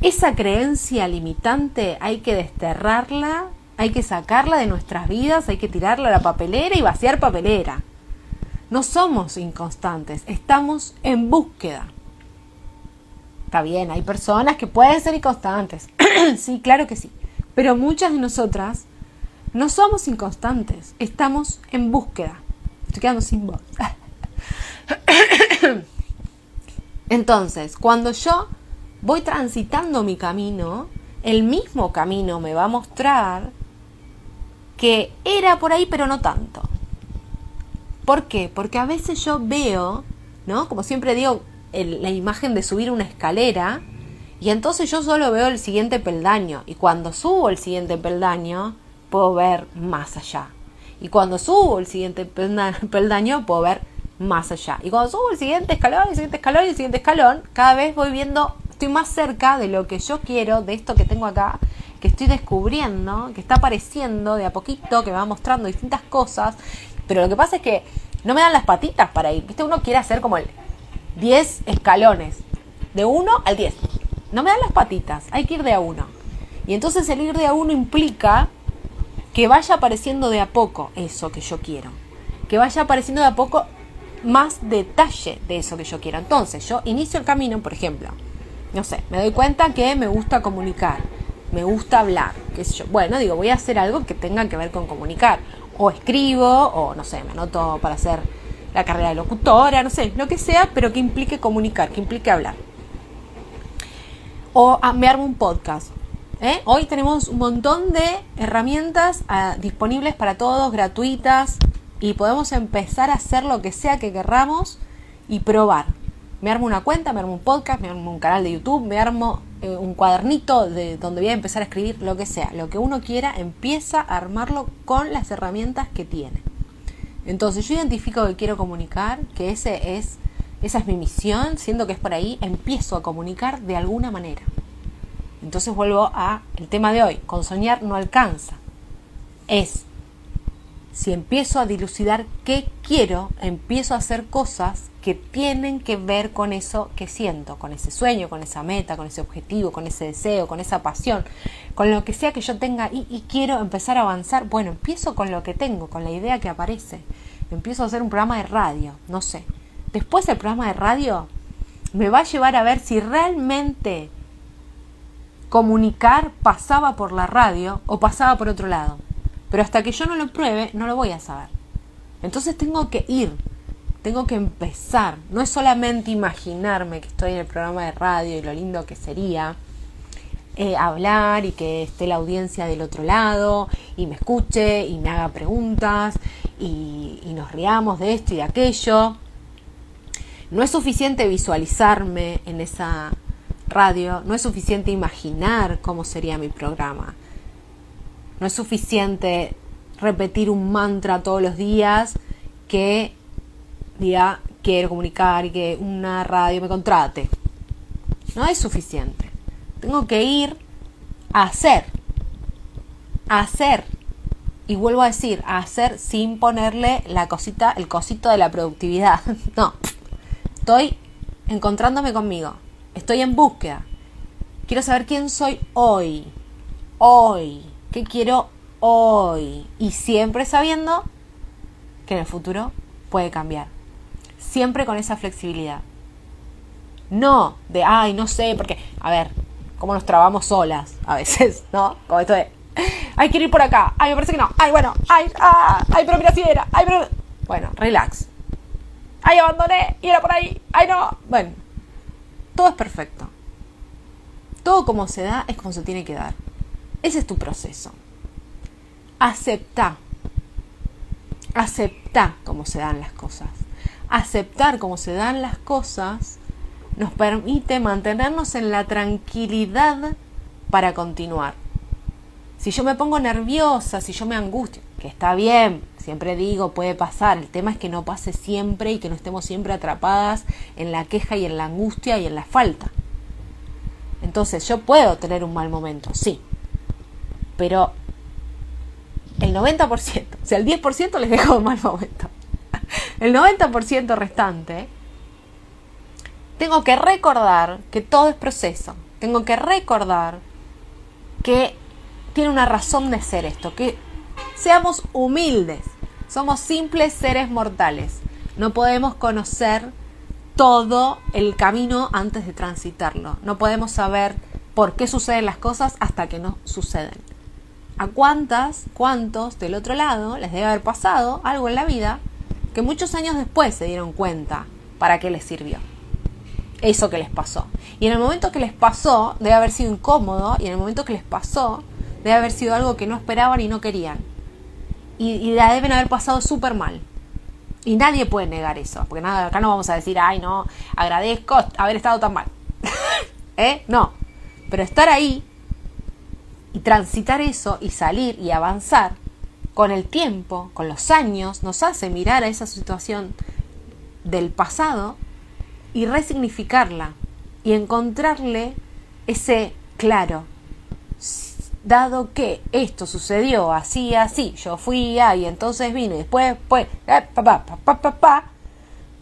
esa creencia limitante hay que desterrarla, hay que sacarla de nuestras vidas, hay que tirarla a la papelera y vaciar papelera. No somos inconstantes, estamos en búsqueda. Está bien, hay personas que pueden ser inconstantes. sí, claro que sí. Pero muchas de nosotras no somos inconstantes, estamos en búsqueda. Estoy quedando sin voz. Entonces, cuando yo voy transitando mi camino, el mismo camino me va a mostrar que era por ahí, pero no tanto. ¿Por qué? Porque a veces yo veo, ¿no? Como siempre digo, la imagen de subir una escalera, y entonces yo solo veo el siguiente peldaño. Y cuando subo el siguiente peldaño, puedo ver más allá. Y cuando subo el siguiente peldaño, puedo ver más allá. Y cuando subo el siguiente escalón, el siguiente escalón el siguiente escalón, cada vez voy viendo, estoy más cerca de lo que yo quiero, de esto que tengo acá, que estoy descubriendo, que está apareciendo de a poquito, que me va mostrando distintas cosas. Pero lo que pasa es que no me dan las patitas para ir. ¿Viste? Uno quiere hacer como el 10 escalones, de 1 al 10. No me dan las patitas, hay que ir de a uno. Y entonces el ir de a uno implica que vaya apareciendo de a poco eso que yo quiero. Que vaya apareciendo de a poco más detalle de eso que yo quiero. Entonces, yo inicio el camino, por ejemplo, no sé, me doy cuenta que me gusta comunicar, me gusta hablar, qué sé yo. Bueno, digo, voy a hacer algo que tenga que ver con comunicar. O escribo, o no sé, me anoto para hacer la carrera de locutora, no sé, lo que sea, pero que implique comunicar, que implique hablar. O ah, me armo un podcast. ¿eh? Hoy tenemos un montón de herramientas ah, disponibles para todos, gratuitas, y podemos empezar a hacer lo que sea que querramos y probar. Me armo una cuenta, me armo un podcast, me armo un canal de YouTube, me armo eh, un cuadernito de donde voy a empezar a escribir lo que sea. Lo que uno quiera, empieza a armarlo con las herramientas que tiene. Entonces yo identifico que quiero comunicar, que ese es, esa es mi misión, siendo que es por ahí, empiezo a comunicar de alguna manera. Entonces vuelvo a el tema de hoy, con soñar no alcanza. Es si empiezo a dilucidar qué quiero, empiezo a hacer cosas que tienen que ver con eso que siento, con ese sueño, con esa meta, con ese objetivo, con ese deseo, con esa pasión, con lo que sea que yo tenga y, y quiero empezar a avanzar. Bueno, empiezo con lo que tengo, con la idea que aparece. Empiezo a hacer un programa de radio, no sé. Después el programa de radio me va a llevar a ver si realmente comunicar pasaba por la radio o pasaba por otro lado. Pero hasta que yo no lo pruebe, no lo voy a saber. Entonces tengo que ir, tengo que empezar. No es solamente imaginarme que estoy en el programa de radio y lo lindo que sería eh, hablar y que esté la audiencia del otro lado y me escuche y me haga preguntas y, y nos riamos de esto y de aquello. No es suficiente visualizarme en esa radio, no es suficiente imaginar cómo sería mi programa. No es suficiente repetir un mantra todos los días que diga quiero comunicar y que una radio me contrate. No es suficiente. Tengo que ir a hacer. A hacer. Y vuelvo a decir, a hacer sin ponerle la cosita, el cosito de la productividad. no. Estoy encontrándome conmigo. Estoy en búsqueda. Quiero saber quién soy hoy. Hoy que quiero hoy y siempre sabiendo que en el futuro puede cambiar. Siempre con esa flexibilidad. No de, ay, no sé, porque, a ver, cómo nos trabamos solas a veces, ¿no? Como esto de, ay, quiero ir por acá, ay, me parece que no, ay, bueno, ay, ah, ay, pero mira si era, ay, pero... Bueno, relax. Ay, abandoné y era por ahí, ay, no. Bueno, todo es perfecto. Todo como se da es como se tiene que dar. Ese es tu proceso. Acepta. Acepta cómo se dan las cosas. Aceptar cómo se dan las cosas nos permite mantenernos en la tranquilidad para continuar. Si yo me pongo nerviosa, si yo me angustio, que está bien, siempre digo, puede pasar, el tema es que no pase siempre y que no estemos siempre atrapadas en la queja y en la angustia y en la falta. Entonces yo puedo tener un mal momento, sí, pero el 90%, o sea, el 10% les dejo un mal momento. El 90% restante, tengo que recordar que todo es proceso. Tengo que recordar que tiene una razón de ser esto, que seamos humildes. Somos simples seres mortales. No podemos conocer todo el camino antes de transitarlo. No podemos saber por qué suceden las cosas hasta que no suceden a cuántas, cuántos del otro lado les debe haber pasado algo en la vida que muchos años después se dieron cuenta para qué les sirvió. Eso que les pasó. Y en el momento que les pasó, debe haber sido incómodo, y en el momento que les pasó, debe haber sido algo que no esperaban y no querían. Y, la deben haber pasado súper mal. Y nadie puede negar eso, porque nada, acá no vamos a decir, ay, no, agradezco haber estado tan mal. ¿Eh? No. Pero estar ahí Y transitar eso y salir y avanzar con el tiempo, con los años, nos hace mirar a esa situación del pasado y resignificarla y encontrarle ese claro. Dado que esto sucedió así, así, yo fui ahí, entonces vine, después, pues, pa, pa, pa,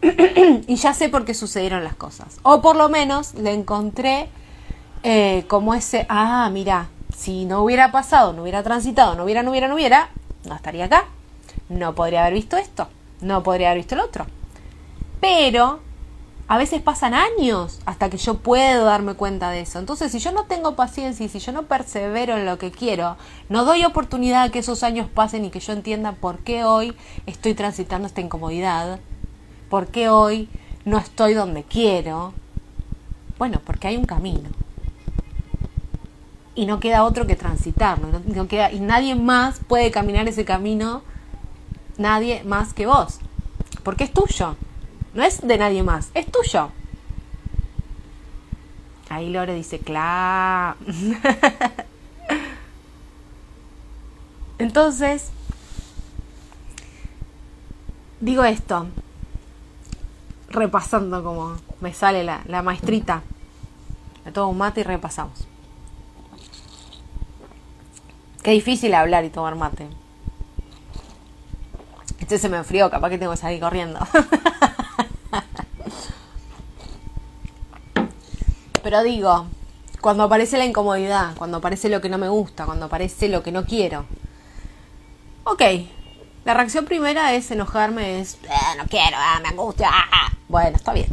y ya sé por qué sucedieron las cosas. O por lo menos le encontré eh, como ese, ah, mira, si no hubiera pasado, no hubiera transitado, no hubiera, no hubiera, no hubiera, no estaría acá. No podría haber visto esto, no podría haber visto el otro. Pero a veces pasan años hasta que yo puedo darme cuenta de eso. Entonces, si yo no tengo paciencia y si yo no persevero en lo que quiero, no doy oportunidad a que esos años pasen y que yo entienda por qué hoy estoy transitando esta incomodidad, por qué hoy no estoy donde quiero. Bueno, porque hay un camino. Y no queda otro que transitarlo. No queda, y nadie más puede caminar ese camino, nadie más que vos. Porque es tuyo. No es de nadie más, es tuyo. Ahí Lore dice, claro. Entonces, digo esto, repasando como me sale la, la maestrita. Me tomo un mate y repasamos. Qué difícil hablar y tomar mate. Este se me enfrió, capaz que tengo que salir corriendo. Pero digo, cuando aparece la incomodidad, cuando aparece lo que no me gusta, cuando aparece lo que no quiero. Ok, la reacción primera es enojarme, es, eh, no quiero, ah, me angustia. Ah, ah". Bueno, está bien,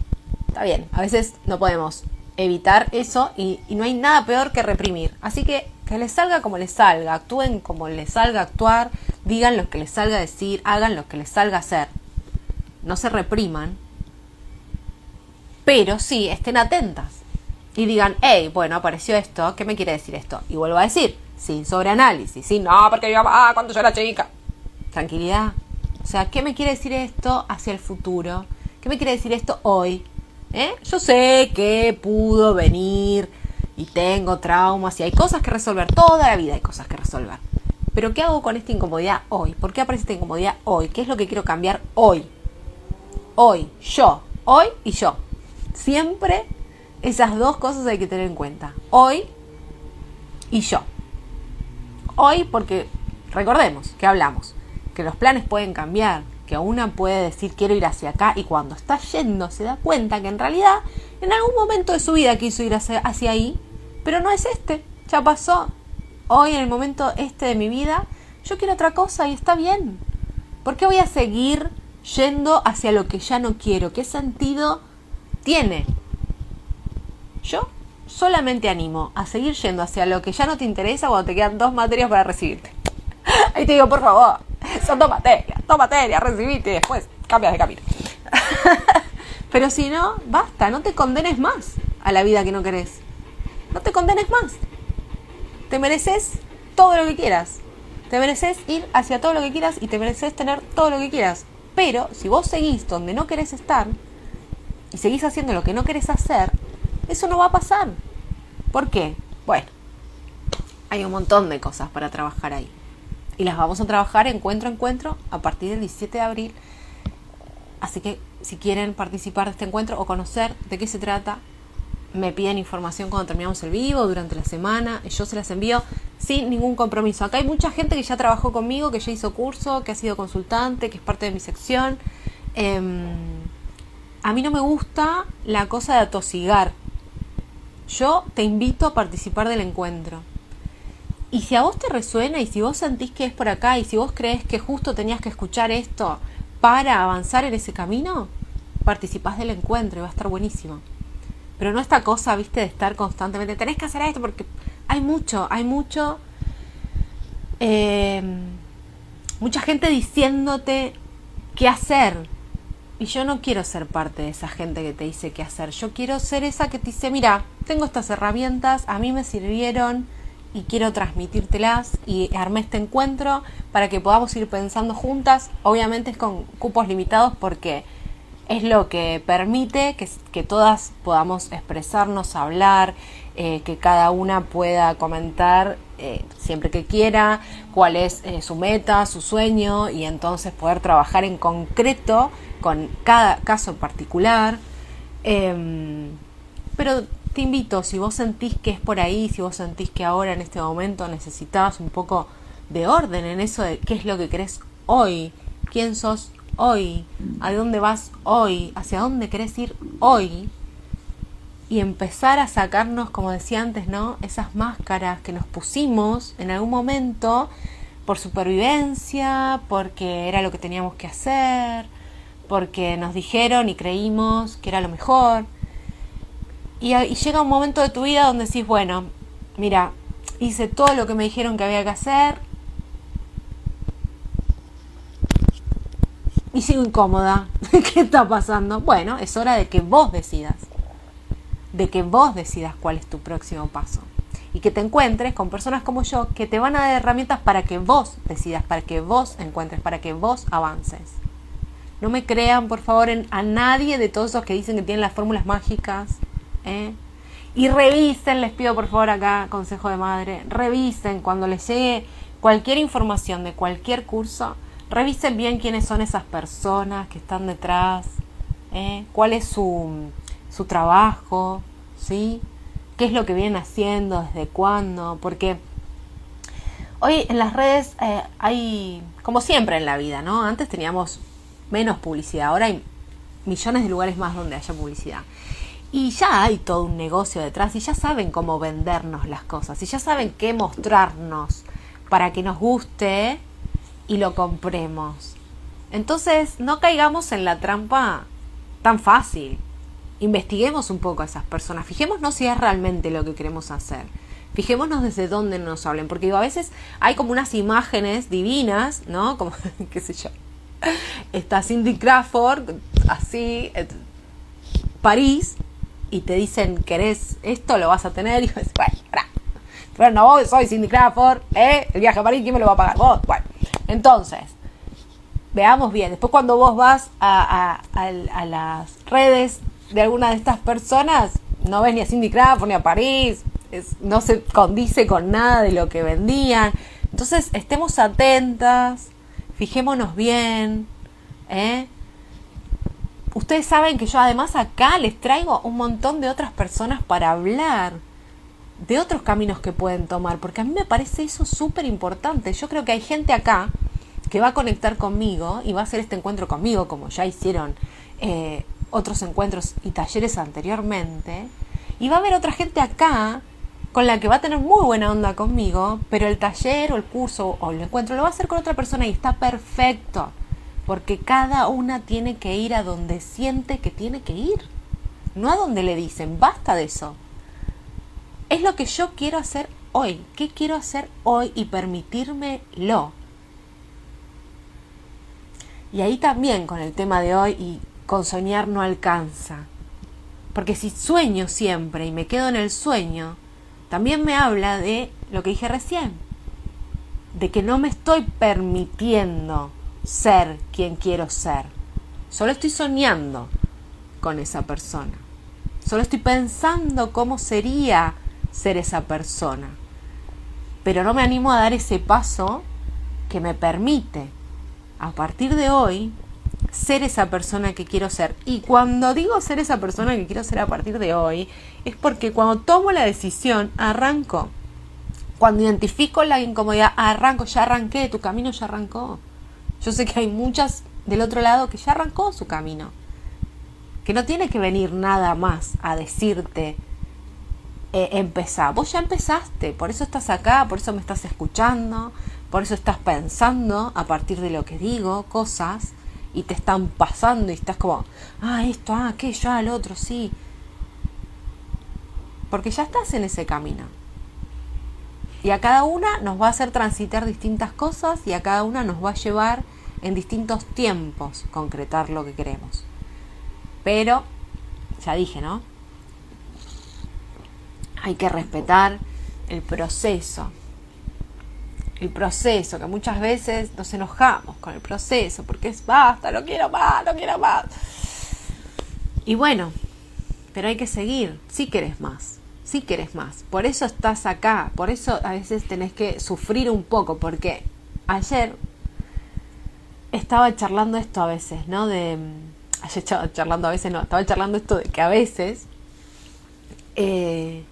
está bien. A veces no podemos evitar eso y, no hay nada peor que reprimir. Así que que les salga como les salga, actúen como les salga actuar, digan lo que les salga decir, hagan lo que les salga hacer. No se repriman, pero sí estén atentas y digan, hey, bueno, apareció esto, ¿qué me quiere decir esto? Y vuelvo a decir, sin sobreanálisis, sin, no, porque yo, ah, cuando yo era chica. Tranquilidad. O sea, ¿qué me quiere decir esto hacia el futuro? ¿Qué me quiere decir esto hoy? ¿Eh? Yo sé que pudo venir y tengo traumas y hay cosas que resolver. Toda la vida hay cosas que resolver. Pero ¿qué hago con esta incomodidad hoy? ¿Por qué aparece esta incomodidad hoy? ¿Qué es lo que quiero cambiar hoy? Hoy, yo, hoy y yo. Siempre esas dos cosas hay que tener en cuenta. Hoy y yo. Hoy porque recordemos que hablamos, que los planes pueden cambiar, que una puede decir quiero ir hacia acá y cuando está yendo se da cuenta que en realidad en algún momento de su vida quiso ir hacia, hacia ahí, pero no es este, ya pasó. Hoy en el momento este de mi vida yo quiero otra cosa y está bien. ¿Por qué voy a seguir yendo hacia lo que ya no quiero? ¿Qué sentido tiene? Yo solamente animo a seguir yendo hacia lo que ya no te interesa cuando te quedan dos materias para recibirte. Ahí te digo, por favor, son dos materias, dos materias, recibite y después cambias de camino. Pero si no, basta, no te condenes más a la vida que no querés. No te condenes más. Te mereces todo lo que quieras. Te mereces ir hacia todo lo que quieras y te mereces tener todo lo que quieras. Pero si vos seguís donde no querés estar y seguís haciendo lo que no querés hacer, eso no va a pasar. ¿Por qué? Bueno, hay un montón de cosas para trabajar ahí. Y las vamos a trabajar encuentro a encuentro a partir del 17 de abril. Así que si quieren participar de este encuentro o conocer de qué se trata, me piden información cuando terminamos el vivo, durante la semana, y yo se las envío sin ningún compromiso. Acá hay mucha gente que ya trabajó conmigo, que ya hizo curso, que ha sido consultante, que es parte de mi sección. Em, a mí no me gusta la cosa de atosigar yo te invito a participar del encuentro. Y si a vos te resuena y si vos sentís que es por acá y si vos crees que justo tenías que escuchar esto para avanzar en ese camino, participás del encuentro y va a estar buenísimo. Pero no esta cosa, viste, de estar constantemente, tenés que hacer esto porque hay mucho, hay mucho, eh, mucha gente diciéndote qué hacer. Y yo no quiero ser parte de esa gente que te dice qué hacer. Yo quiero ser esa que te dice, mira, tengo estas herramientas, a mí me sirvieron y quiero transmitírtelas y armé este encuentro para que podamos ir pensando juntas. Obviamente es con cupos limitados porque es lo que permite que, que todas podamos expresarnos, hablar, eh, que cada una pueda comentar eh, siempre que quiera, cuál es eh, su meta, su sueño y entonces poder trabajar en concreto con cada caso particular. Em, pero te invito, si vos sentís que es por ahí, si vos sentís que ahora en este momento necesitas un poco de orden en eso de qué es lo que querés hoy, quién sos hoy, a dónde vas hoy, hacia dónde querés ir hoy, y empezar a sacarnos, como decía antes, ¿no? Esas máscaras que nos pusimos en algún momento por supervivencia, porque era lo que teníamos que hacer, porque nos dijeron y creímos que era lo mejor. Y, llega un momento de tu vida donde decís, bueno, mira, hice todo lo que me dijeron que había que hacer, y sigo incómoda. ¿Qué está pasando? Bueno, es hora de que vos decidas. De que vos decidas cuál es tu próximo paso. Y que te encuentres con personas como yo que te van a dar herramientas para que vos decidas, para que vos encuentres, para que vos avances. No me crean, por favor, en, a nadie de todos esos que dicen que tienen las fórmulas mágicas. ¿eh? Y revisen, les pido por favor acá, consejo de madre, revisen cuando les llegue cualquier información de cualquier curso, Revisen bien quiénes son esas personas que están detrás, ¿eh? cuál es su, su trabajo, ¿sí? ¿Qué es lo que vienen haciendo? ¿Desde cuándo? Porque hoy en las redes eh, hay, como siempre en la vida, ¿no? Antes teníamos menos publicidad, ahora hay millones de lugares más donde haya publicidad. Y ya hay todo un negocio detrás y ya saben cómo vendernos las cosas y ya saben qué mostrarnos para que nos guste y lo compremos. Entonces, no caigamos en la trampa tan fácil. Investiguemos un poco a esas personas. Fijémonos si es realmente lo que queremos hacer. Fijémonos desde dónde nos hablen. Porque a veces hay como unas imágenes divinas, ¿no? Como, qué sé yo. Está Cindy Crawford, así, París, y te dicen, ¿querés esto? Lo vas a tener. Y bueno, no, soy Cindy Crawford, ¿eh? El viaje a París, ¿quién me lo va a pagar? Vos, bueno. Entonces, veamos bien. Después cuando vos vas a, las redes de alguna de estas personas, no ves ni a Cindy Crawford ni a París, no se condice con nada de lo que vendían. Entonces, estemos atentas, fijémonos bien. ¿eh? Ustedes saben que yo además acá les traigo un montón de otras personas para hablar de otros caminos que pueden tomar, porque a mí me parece eso súper importante. Yo creo que hay gente acá que va a conectar conmigo y va a hacer este encuentro conmigo, como ya hicieron eh, otros encuentros y talleres anteriormente, y va a haber otra gente acá con la que va a tener muy buena onda conmigo, pero el taller o el curso o el encuentro lo va a hacer con otra persona y está perfecto, porque cada una tiene que ir a donde siente que tiene que ir, no a donde le dicen, basta de eso es lo que yo quiero hacer hoy. ¿Qué quiero hacer hoy y permitírmelo? Y ahí también con el tema de hoy y con soñar no alcanza. Porque si sueño siempre y me quedo en el sueño, también me habla de lo que dije recién, de que no me estoy permitiendo ser quien quiero ser. Solo estoy soñando con esa persona. Solo estoy pensando cómo sería ser esa persona. Pero no me animo a dar ese paso que me permite, a partir de hoy, ser esa persona que quiero ser. Y cuando digo ser esa persona que quiero ser a partir de hoy, es porque cuando tomo la decisión, arranco. Cuando identifico la incomodidad, arranco, ya arranqué, tu camino ya arrancó. Yo sé que hay muchas del otro lado que ya arrancó su camino. Que no tiene que venir nada más a decirte eh, Vos ya empezaste, por eso estás acá, por eso me estás escuchando, por eso estás pensando a partir de lo que digo, cosas, y te están pasando y estás como, ah, esto, ah, aquello, ah, el otro, sí. Porque ya estás en ese camino. Y a cada una nos va a hacer transitar distintas cosas y a cada una nos va a llevar en distintos tiempos concretar lo que queremos. Pero, ya dije, ¿no? hay que respetar el proceso. El proceso, que muchas veces nos enojamos con el proceso porque es basta, no quiero más, no quiero más. Y bueno, pero hay que seguir, si querés más. sí querés más. Por eso estás acá, por eso a veces tenés que sufrir un poco, porque ayer estaba charlando esto a veces, ¿no? De, ayer estaba charlando a veces, no, estaba charlando esto de que a veces eh,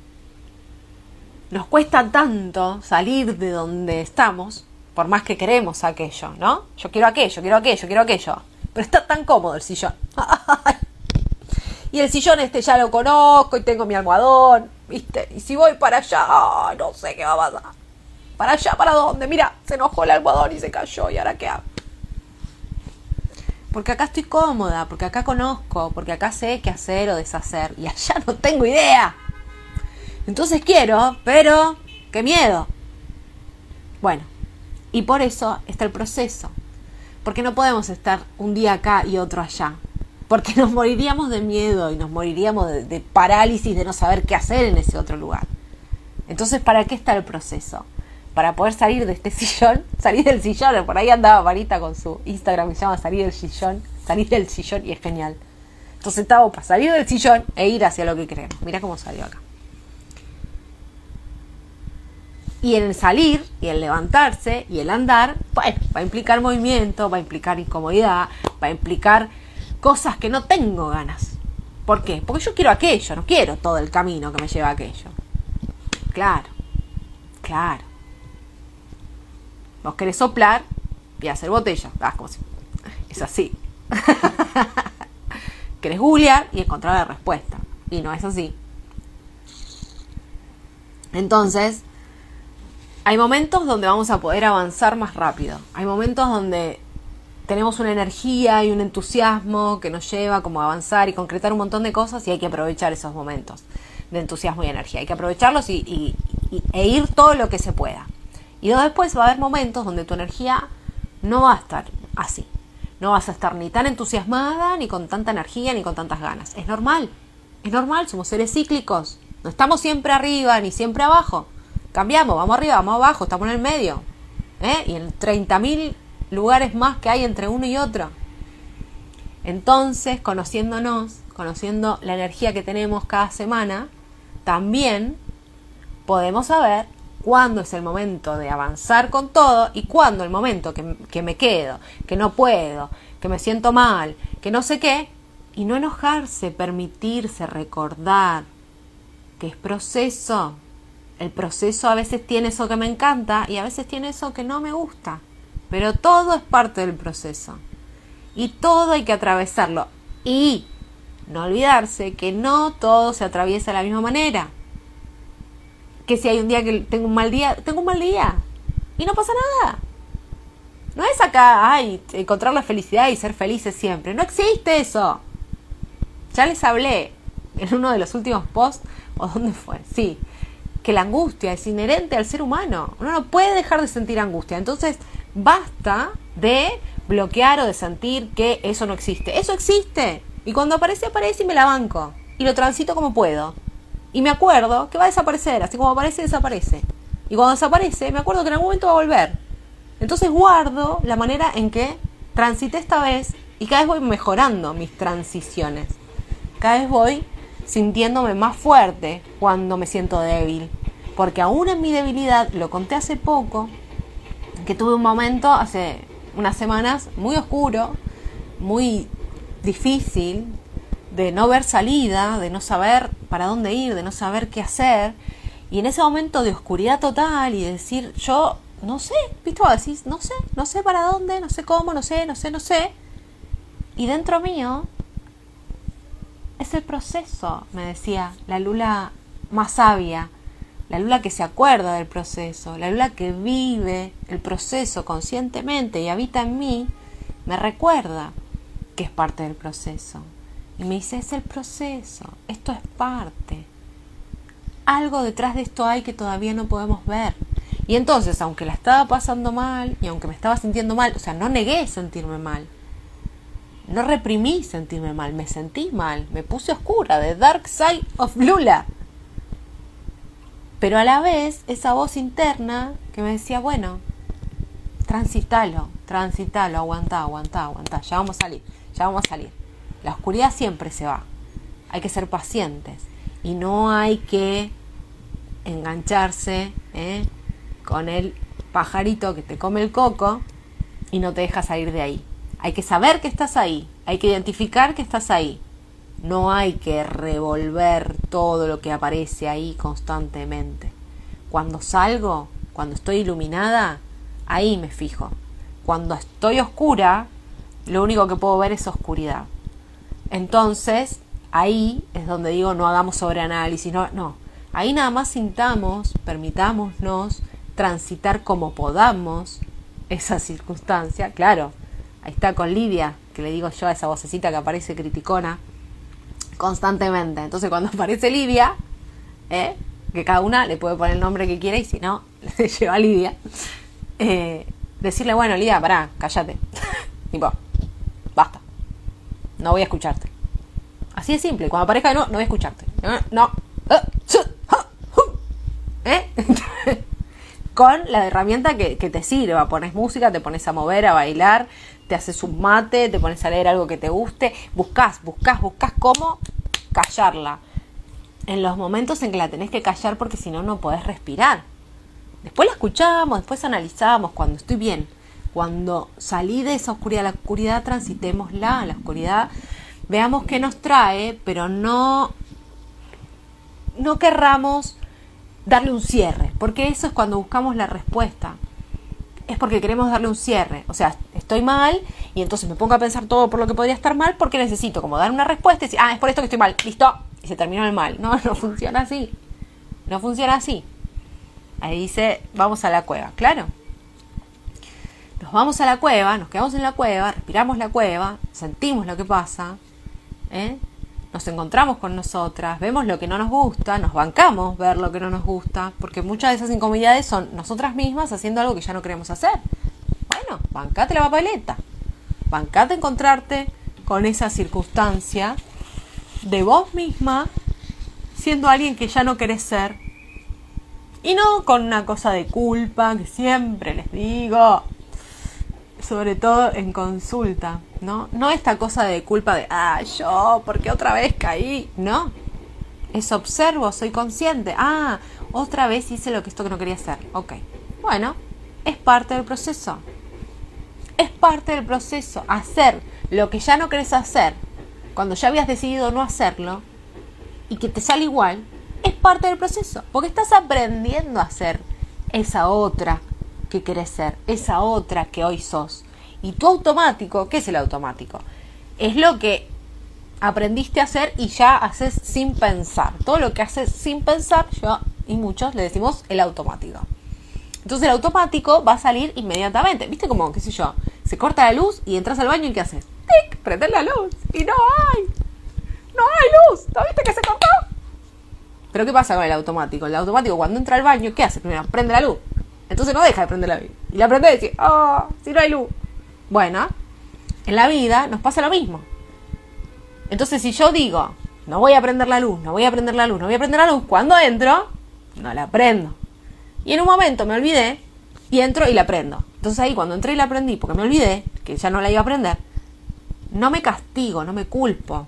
nos cuesta tanto salir de donde estamos, por más que queremos aquello, ¿no? Yo quiero aquello, quiero aquello, quiero aquello. Pero está tan cómodo el sillón. y el sillón este ya lo conozco y tengo mi almohadón, ¿viste? Y si voy para allá, no sé qué va a pasar. ¿Para allá? ¿Para dónde? Mira, se enojó el almohadón y se cayó. ¿Y ahora qué hago? Porque acá estoy cómoda, porque acá conozco, porque acá sé qué hacer o deshacer. Y allá no tengo idea. Entonces quiero, pero qué miedo. Bueno, y por eso está el proceso. Porque no podemos estar un día acá y otro allá. Porque nos moriríamos de miedo y nos moriríamos de, parálisis de no saber qué hacer en ese otro lugar. Entonces, ¿para qué está el proceso? Para poder salir de este sillón, salir del sillón. Por ahí andaba Marita con su Instagram que se llama Salir del sillón. Salir del sillón y es genial. Entonces estamos para salir del sillón e ir hacia lo que queremos. Mira cómo salió acá. Y el salir y el levantarse y el andar, bueno, va a implicar movimiento, va a implicar incomodidad, va a implicar cosas que no tengo ganas. ¿Por qué? Porque yo quiero aquello, no quiero todo el camino que me lleva a aquello. Claro, claro. Vos querés soplar y hacer botella. Ah, como si... Es así. querés googlear y encontrar la respuesta. Y no es así. Entonces, hay momentos donde vamos a poder avanzar más rápido. Hay momentos donde tenemos una energía y un entusiasmo que nos lleva como a avanzar y concretar un montón de cosas y hay que aprovechar esos momentos de entusiasmo y energía. Hay que aprovecharlos y, e ir todo lo que se pueda. Y después va a haber momentos donde tu energía no va a estar así. No vas a estar ni tan entusiasmada, ni con tanta energía, ni con tantas ganas. Es normal. Es normal, somos seres cíclicos. No estamos siempre arriba ni siempre abajo. Cambiamos, vamos arriba, vamos abajo, estamos en el medio. ¿eh? Y en 30.000 lugares más que hay entre uno y otro. Entonces, conociéndonos, conociendo la energía que tenemos cada semana, también podemos saber cuándo es el momento de avanzar con todo y cuándo el momento que, que, me quedo, que no puedo, que me siento mal, que no sé qué, y no enojarse, permitirse, recordar que es proceso, el proceso a veces tiene eso que me encanta y a veces tiene eso que no me gusta. Pero todo es parte del proceso. Y todo hay que atravesarlo. Y no olvidarse que no todo se atraviesa de la misma manera. Que si hay un día que tengo un mal día, tengo un mal día. Y no pasa nada. No es acá, ay, encontrar la felicidad y ser felices siempre. No existe eso. Ya les hablé en uno de los últimos posts, o dónde fue, sí, que la angustia es inherente al ser humano. Uno no puede dejar de sentir angustia. Entonces, basta de bloquear o de sentir que eso no existe. Eso existe. Y cuando aparece, aparece y me la banco. Y lo transito como puedo. Y me acuerdo que va a desaparecer. Así como aparece, desaparece. Y cuando desaparece, me acuerdo que en algún momento va a volver. Entonces guardo la manera en que transité esta vez y cada vez voy mejorando mis transiciones. Cada vez voy sintiéndome más fuerte cuando me siento débil. Porque aún en mi debilidad, lo conté hace poco, que tuve un momento hace unas semanas muy oscuro, muy difícil, de no ver salida, de no saber para dónde ir, de no saber qué hacer. Y en ese momento de oscuridad total y de decir, yo no sé, ¿viste? Decís, no sé, no sé para dónde, no sé cómo, no sé, no sé, no sé. Y dentro mío es el proceso, me decía la Lula más sabia, la Lula que se acuerda del proceso, la Lula que vive el proceso conscientemente y habita en mí, me recuerda que es parte del proceso. Y me dice, es el proceso, esto es parte. Algo detrás de esto hay que todavía no podemos ver. Y entonces, aunque la estaba pasando mal y aunque me estaba sintiendo mal, o sea, no negué sentirme mal, no reprimí sentirme mal, me sentí mal, me puse oscura, de Dark Side of Lula. Pero a la vez, esa voz interna que me decía, bueno, transitalo, transitalo, aguantá, aguantá, aguantá, ya vamos a salir, ya vamos a salir. La oscuridad siempre se va, hay que ser pacientes y no hay que engancharse ¿eh? con el pajarito que te come el coco y no te deja salir de ahí. Hay que saber que estás ahí, hay que identificar que estás ahí. No hay que revolver todo lo que aparece ahí constantemente. Cuando salgo, cuando estoy iluminada, ahí me fijo. Cuando estoy oscura, lo único que puedo ver es oscuridad. Entonces, ahí es donde digo no hagamos sobreanálisis, no, no. Ahí nada más sintamos, permitámonos transitar como podamos esa circunstancia. Claro, está con Lidia, que le digo yo a esa vocecita que aparece criticona constantemente. Entonces cuando aparece Lidia, ¿eh? que cada una le puede poner el nombre que quiera y si no, le lleva a Lidia, eh, decirle, bueno, Lidia, pará, cállate. tipo, basta. No voy a escucharte. Así de simple. Cuando aparezca de no voy a escucharte. No. no. ¿Eh? con la herramienta que, te sirva. Pones música, te pones a mover, a bailar, haces un mate, te pones a leer algo que te guste. Buscas, buscas, buscas cómo callarla. En los momentos en que la tenés que callar porque si no, no podés respirar. Después la escuchamos, después analizamos cuando estoy bien. Cuando salí de esa oscuridad, la oscuridad transitémosla, la oscuridad, veamos qué nos trae, pero no, no querramos darle un cierre, porque eso es cuando buscamos la respuesta. Es porque queremos darle un cierre. O sea, estoy mal y entonces me pongo a pensar todo por lo que podría estar mal porque necesito como dar una respuesta y decir, ah, es por esto que estoy mal, listo, y se terminó el mal. No, no funciona así. No funciona así. Ahí dice, vamos a la cueva. Claro. Nos vamos a la cueva, nos quedamos en la cueva, respiramos la cueva, sentimos lo que pasa, ¿eh? Nos encontramos con nosotras, vemos lo que no nos gusta, nos bancamos ver lo que no nos gusta, porque muchas de esas incomodidades son nosotras mismas haciendo algo que ya no queremos hacer. Bueno, bancate la papeleta, bancate encontrarte con esa circunstancia de vos misma siendo alguien que ya no querés ser. Y no con una cosa de culpa que siempre les digo, sobre todo en consulta, ¿no? No esta cosa de culpa de, ah, yo, porque otra vez caí, no. Es observo, soy consciente, ah, otra vez hice lo que esto que no quería hacer, ok. Bueno, es parte del proceso. Es parte del proceso. Hacer lo que ya no querés hacer, cuando ya habías decidido no hacerlo, y que te sale igual, es parte del proceso, porque estás aprendiendo a hacer esa otra que querés ser, esa otra que hoy sos. Y tu automático, ¿qué es el automático? Es lo que aprendiste a hacer y ya haces sin pensar. Todo lo que haces sin pensar, yo y muchos le decimos el automático. Entonces el automático va a salir inmediatamente. ¿Viste como, qué sé yo, se corta la luz y entras al baño y ¿qué haces? ¡Tic! Prender la luz. Y no hay. No hay luz. ¿No viste que se cortó? Pero ¿qué pasa con el automático? El automático cuando entra al baño, ¿qué hace? Primero, prende la luz. Entonces no deja de prender la luz. Y la prende y dice, oh, si no hay luz. Bueno, en la vida nos pasa lo mismo. Entonces si yo digo, no voy a prender la luz, no voy a prender la luz, no voy a prender la luz, cuando entro, no la prendo. Y en un momento me olvidé y entro y la prendo. Entonces ahí cuando entré y la prendí, porque me olvidé que ya no la iba a prender, no me castigo, no me culpo,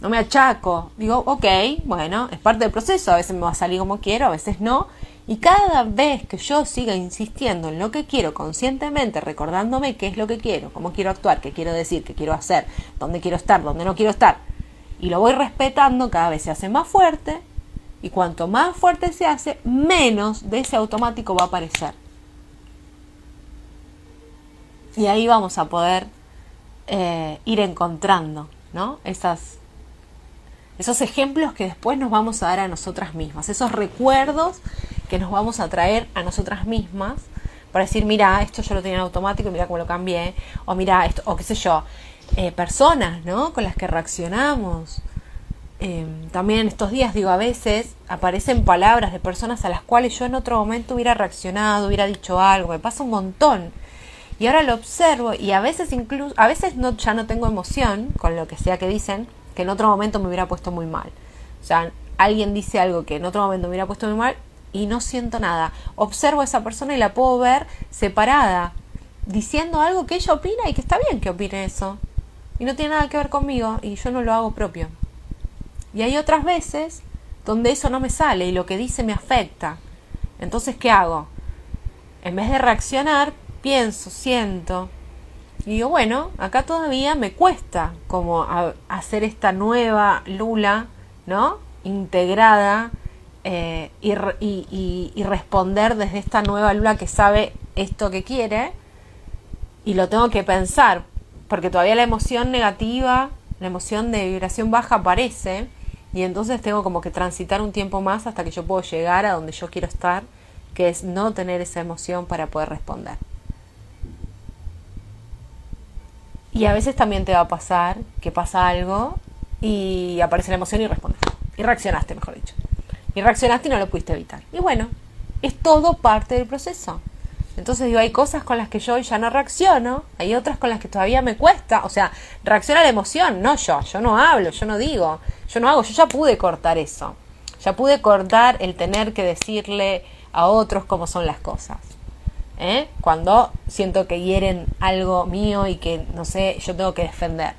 no me achaco. Digo, ok, bueno, es parte del proceso, a veces me va a salir como quiero, a veces no. Y cada vez que yo siga insistiendo en lo que quiero conscientemente, recordándome qué es lo que quiero, cómo quiero actuar, qué quiero decir, qué quiero hacer, dónde quiero estar, dónde no quiero estar, y lo voy respetando, cada vez se hace más fuerte, y cuanto más fuerte se hace, menos de ese automático va a aparecer. Y ahí vamos a poder eh, ir encontrando, ¿no? Esas esos ejemplos que después nos vamos a dar a nosotras mismas, esos recuerdos que nos vamos a traer a nosotras mismas para decir, mira, esto yo lo tenía en automático mira cómo lo cambié, o mira esto, o qué sé yo, eh, personas, ¿no? Con las que reaccionamos. Em, también estos días, digo, a veces aparecen palabras de personas a las cuales yo en otro momento hubiera reaccionado, hubiera dicho algo, me pasa un montón. Y ahora lo observo y a veces incluso, a veces no, ya no tengo emoción con lo que sea que dicen, que en otro momento me hubiera puesto muy mal. O sea, alguien dice algo que en otro momento me hubiera puesto muy mal y no siento nada. Observo a esa persona y la puedo ver separada, diciendo algo que ella opina y que está bien que opine eso. Y no tiene nada que ver conmigo y yo no lo hago propio. Y hay otras veces donde eso no me sale y lo que dice me afecta. Entonces, ¿qué hago? En vez de reaccionar, pienso, siento, y digo, bueno, acá todavía me cuesta como hacer esta nueva Lula, ¿no? Integrada eh, y, y, responder desde esta nueva Lula que sabe esto que quiere y lo tengo que pensar, porque todavía la emoción negativa, la emoción de vibración baja aparece y entonces tengo como que transitar un tiempo más hasta que yo puedo llegar a donde yo quiero estar, que es no tener esa emoción para poder responder. Y a veces también te va a pasar que pasa algo y aparece la emoción y respondes. Y reaccionaste, mejor dicho. Y reaccionaste y no lo pudiste evitar. Y bueno, es todo parte del proceso. Entonces digo, hay cosas con las que yo ya no reacciono, hay otras con las que todavía me cuesta, o sea, reacciona la emoción, no yo, yo no hablo, yo no digo, yo no hago, yo ya pude cortar eso, ya pude cortar el tener que decirle a otros cómo son las cosas. ¿Eh? cuando siento que hieren algo mío y que, no sé, yo tengo que defender.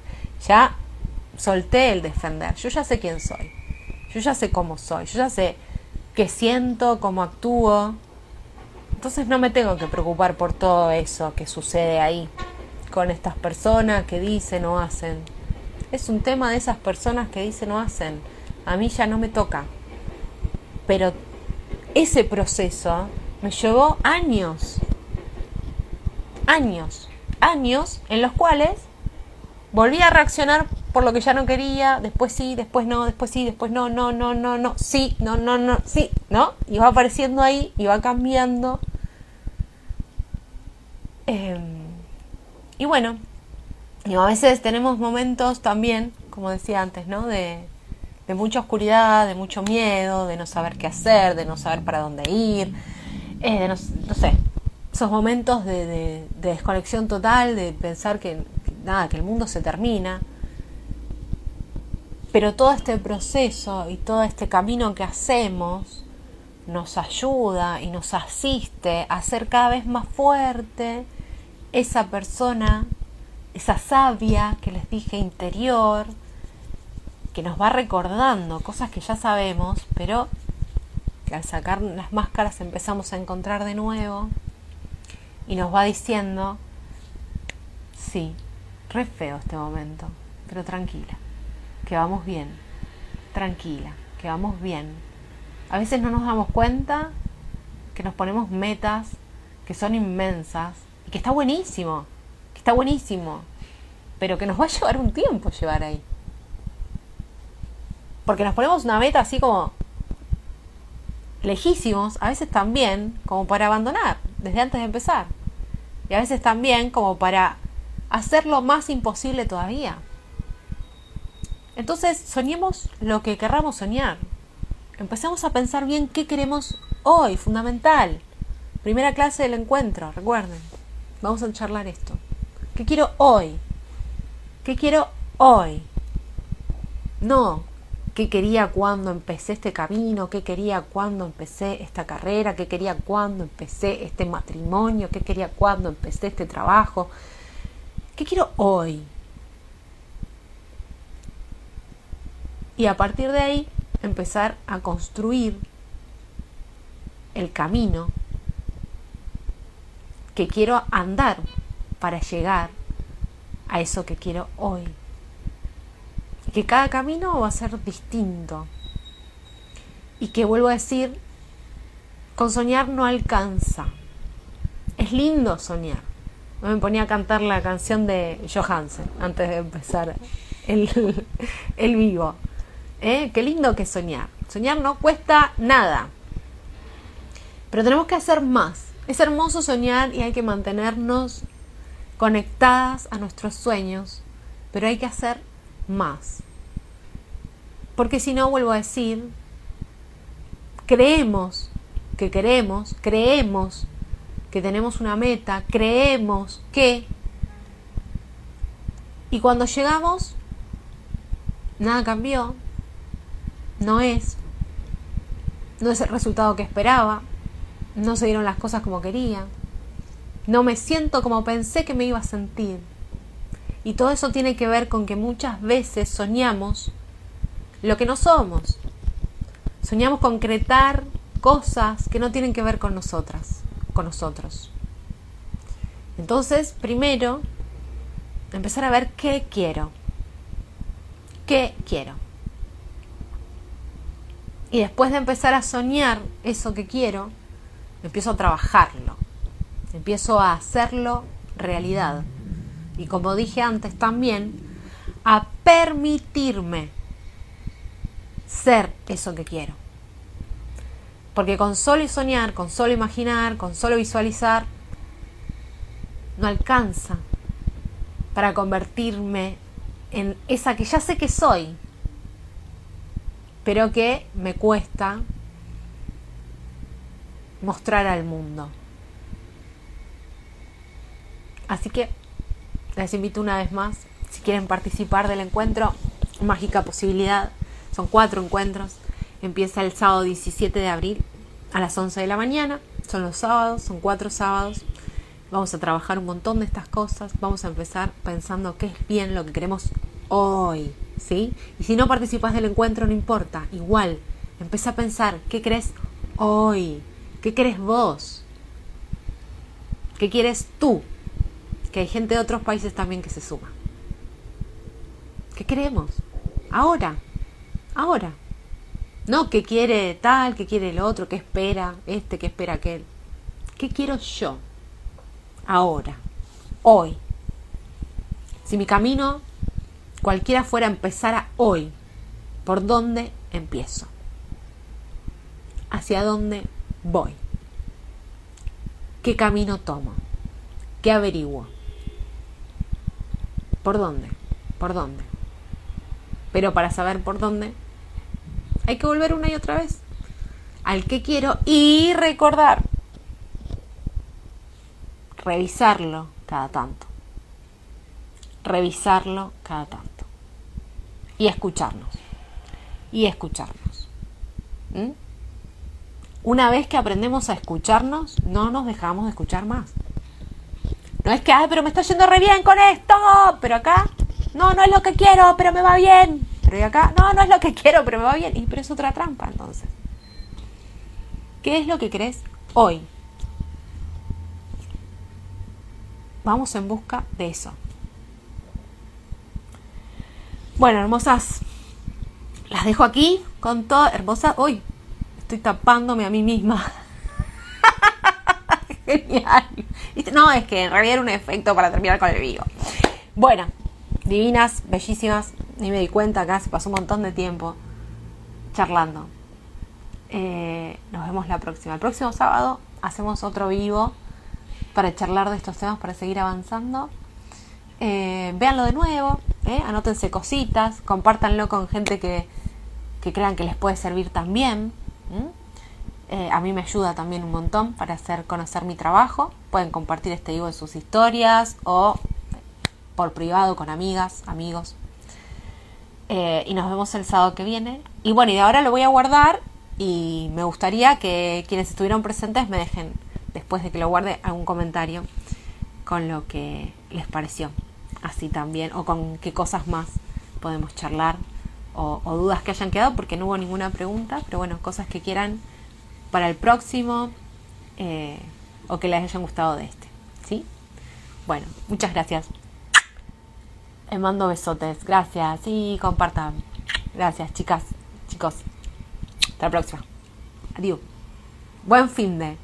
Ya solté el defender, yo ya sé quién soy, yo ya sé cómo soy, yo ya sé qué siento, cómo actúo. Entonces no me tengo que preocupar por todo eso que sucede ahí, con estas personas que dicen o hacen. Es un tema de esas personas que dicen o hacen. A mí ya no me toca. Pero ese proceso me llevó años años, años en los cuales volví a reaccionar por lo que ya no quería, después sí, después no, después sí, después no, no, no, no, no, sí, no, no, no, sí, ¿no? Y va apareciendo ahí y va cambiando. Em, y bueno, y a veces tenemos momentos también, como decía antes, ¿no? De, de mucha oscuridad, de mucho miedo, de no saber qué hacer, de no saber para dónde ir, eh, no sé, esos momentos de, desconexión total, de pensar que, nada, que el mundo se termina. Pero todo este proceso y todo este camino que hacemos nos ayuda y nos asiste a ser cada vez más fuerte esa persona, esa sabia que les dije interior, que nos va recordando cosas que ya sabemos, pero al sacar las máscaras empezamos a encontrar de nuevo y nos va diciendo, sí, re feo este momento, pero tranquila, que vamos bien, tranquila, que vamos bien. A veces no nos damos cuenta que nos ponemos metas que son inmensas y que está buenísimo, que está buenísimo, pero que nos va a llevar un tiempo llevar ahí. Porque nos ponemos una meta así como lejísimos, a veces también como para abandonar desde antes de empezar. Y a veces también como para hacerlo más imposible todavía. Entonces soñemos lo que querramos soñar. Empecemos a pensar bien qué queremos hoy, fundamental. Primera clase del encuentro, recuerden. Vamos a charlar esto. ¿Qué quiero hoy? ¿Qué quiero hoy? No, qué quería cuando empecé este camino, qué quería cuando empecé esta carrera, qué quería cuando empecé este matrimonio, qué quería cuando empecé este trabajo, qué quiero hoy. Y a partir de ahí empezar a construir el camino que quiero andar para llegar a eso que quiero hoy que cada camino va a ser distinto. Y que vuelvo a decir, con soñar no alcanza. Es lindo soñar. Me ponía a cantar la canción de Johansen antes de empezar el, el vivo. ¿Eh? Qué lindo que soñar. Soñar no cuesta nada. Pero tenemos que hacer más. Es hermoso soñar y hay que mantenernos conectadas a nuestros sueños, pero hay que hacer más. Porque si no, vuelvo a decir, creemos que queremos, creemos que tenemos una meta, creemos que... Y cuando llegamos, nada cambió, no es, no es el resultado que esperaba, no se dieron las cosas como quería, no me siento como pensé que me iba a sentir. Y todo eso tiene que ver con que muchas veces soñamos lo que no somos. Soñamos concretar cosas que no tienen que ver con nosotras, con nosotros. Entonces, primero, empezar a ver qué quiero. ¿Qué quiero? Y después de empezar a soñar eso que quiero, empiezo a trabajarlo. Empiezo a hacerlo realidad. Y como dije antes también, a permitirme ser eso que quiero. Porque con solo soñar, con solo imaginar, con solo visualizar, no alcanza para convertirme en esa que ya sé que soy, pero que me cuesta mostrar al mundo. Así que les invito una vez más, si quieren participar del encuentro, mágica posibilidad, son cuatro encuentros, empieza el sábado 17 de abril a las 11 de la mañana, son los sábados, son cuatro sábados, vamos a trabajar un montón de estas cosas, vamos a empezar pensando qué es bien lo que queremos hoy, ¿sí? Y si no participas del encuentro, no importa, igual, empieza a pensar qué crees hoy, qué crees vos, qué quieres tú, que hay gente de otros países también que se suma. ¿Qué queremos? Ahora, ahora. No qué quiere tal, qué quiere el otro, qué espera este, qué espera aquel. ¿Qué quiero yo? Ahora, hoy. Si mi camino cualquiera fuera empezar hoy, ¿por dónde empiezo? ¿Hacia dónde voy? ¿Qué camino tomo? ¿Qué averiguo? ¿Por dónde? ¿Por dónde? Pero para saber por dónde, hay que volver una y otra vez al que quiero y recordar. Revisarlo cada tanto. Revisarlo cada tanto y escucharnos. Y escucharnos. ¿Mm? Una vez que aprendemos a escucharnos, no nos dejamos de escuchar más. No es que, ay, pero me está yendo re bien con esto, pero acá, no, no es lo que quiero, pero me va bien. Pero acá, no, no es lo que quiero, pero me va bien. Y pero es otra trampa entonces. ¿Qué es lo que crees hoy? Vamos en busca de eso. Bueno, hermosas, las dejo aquí con todo. Hermosa, hoy estoy tapándome a mí misma. Genial. No, es que en realidad era un efecto para terminar con el vivo. Bueno, divinas, bellísimas. Ni me di cuenta acá, se pasó un montón de tiempo charlando. Eh, nos vemos la próxima. El próximo sábado hacemos otro vivo para charlar de estos temas, para seguir avanzando. Eh, véanlo de nuevo, eh, anótense cositas, compártanlo con gente que, crean que les puede servir también. A mí me ayuda también un montón para hacer conocer mi trabajo. Pueden compartir este vivo en sus historias o por privado con amigas, amigos. Y nos vemos el sábado que viene. Y bueno, y de ahora lo voy a guardar y me gustaría que quienes estuvieron presentes me dejen, después de que lo guarde, algún comentario con lo que les pareció así también, o con qué cosas más podemos charlar, o, dudas que hayan quedado, porque no hubo ninguna pregunta, pero bueno, cosas que quieran para el próximo, eh, o que les hayan gustado de este, ¿sí? Bueno, muchas gracias. Les mando besotes, gracias, y compartan. Gracias, chicas, chicos. Hasta la próxima. Adiós. Buen fin de.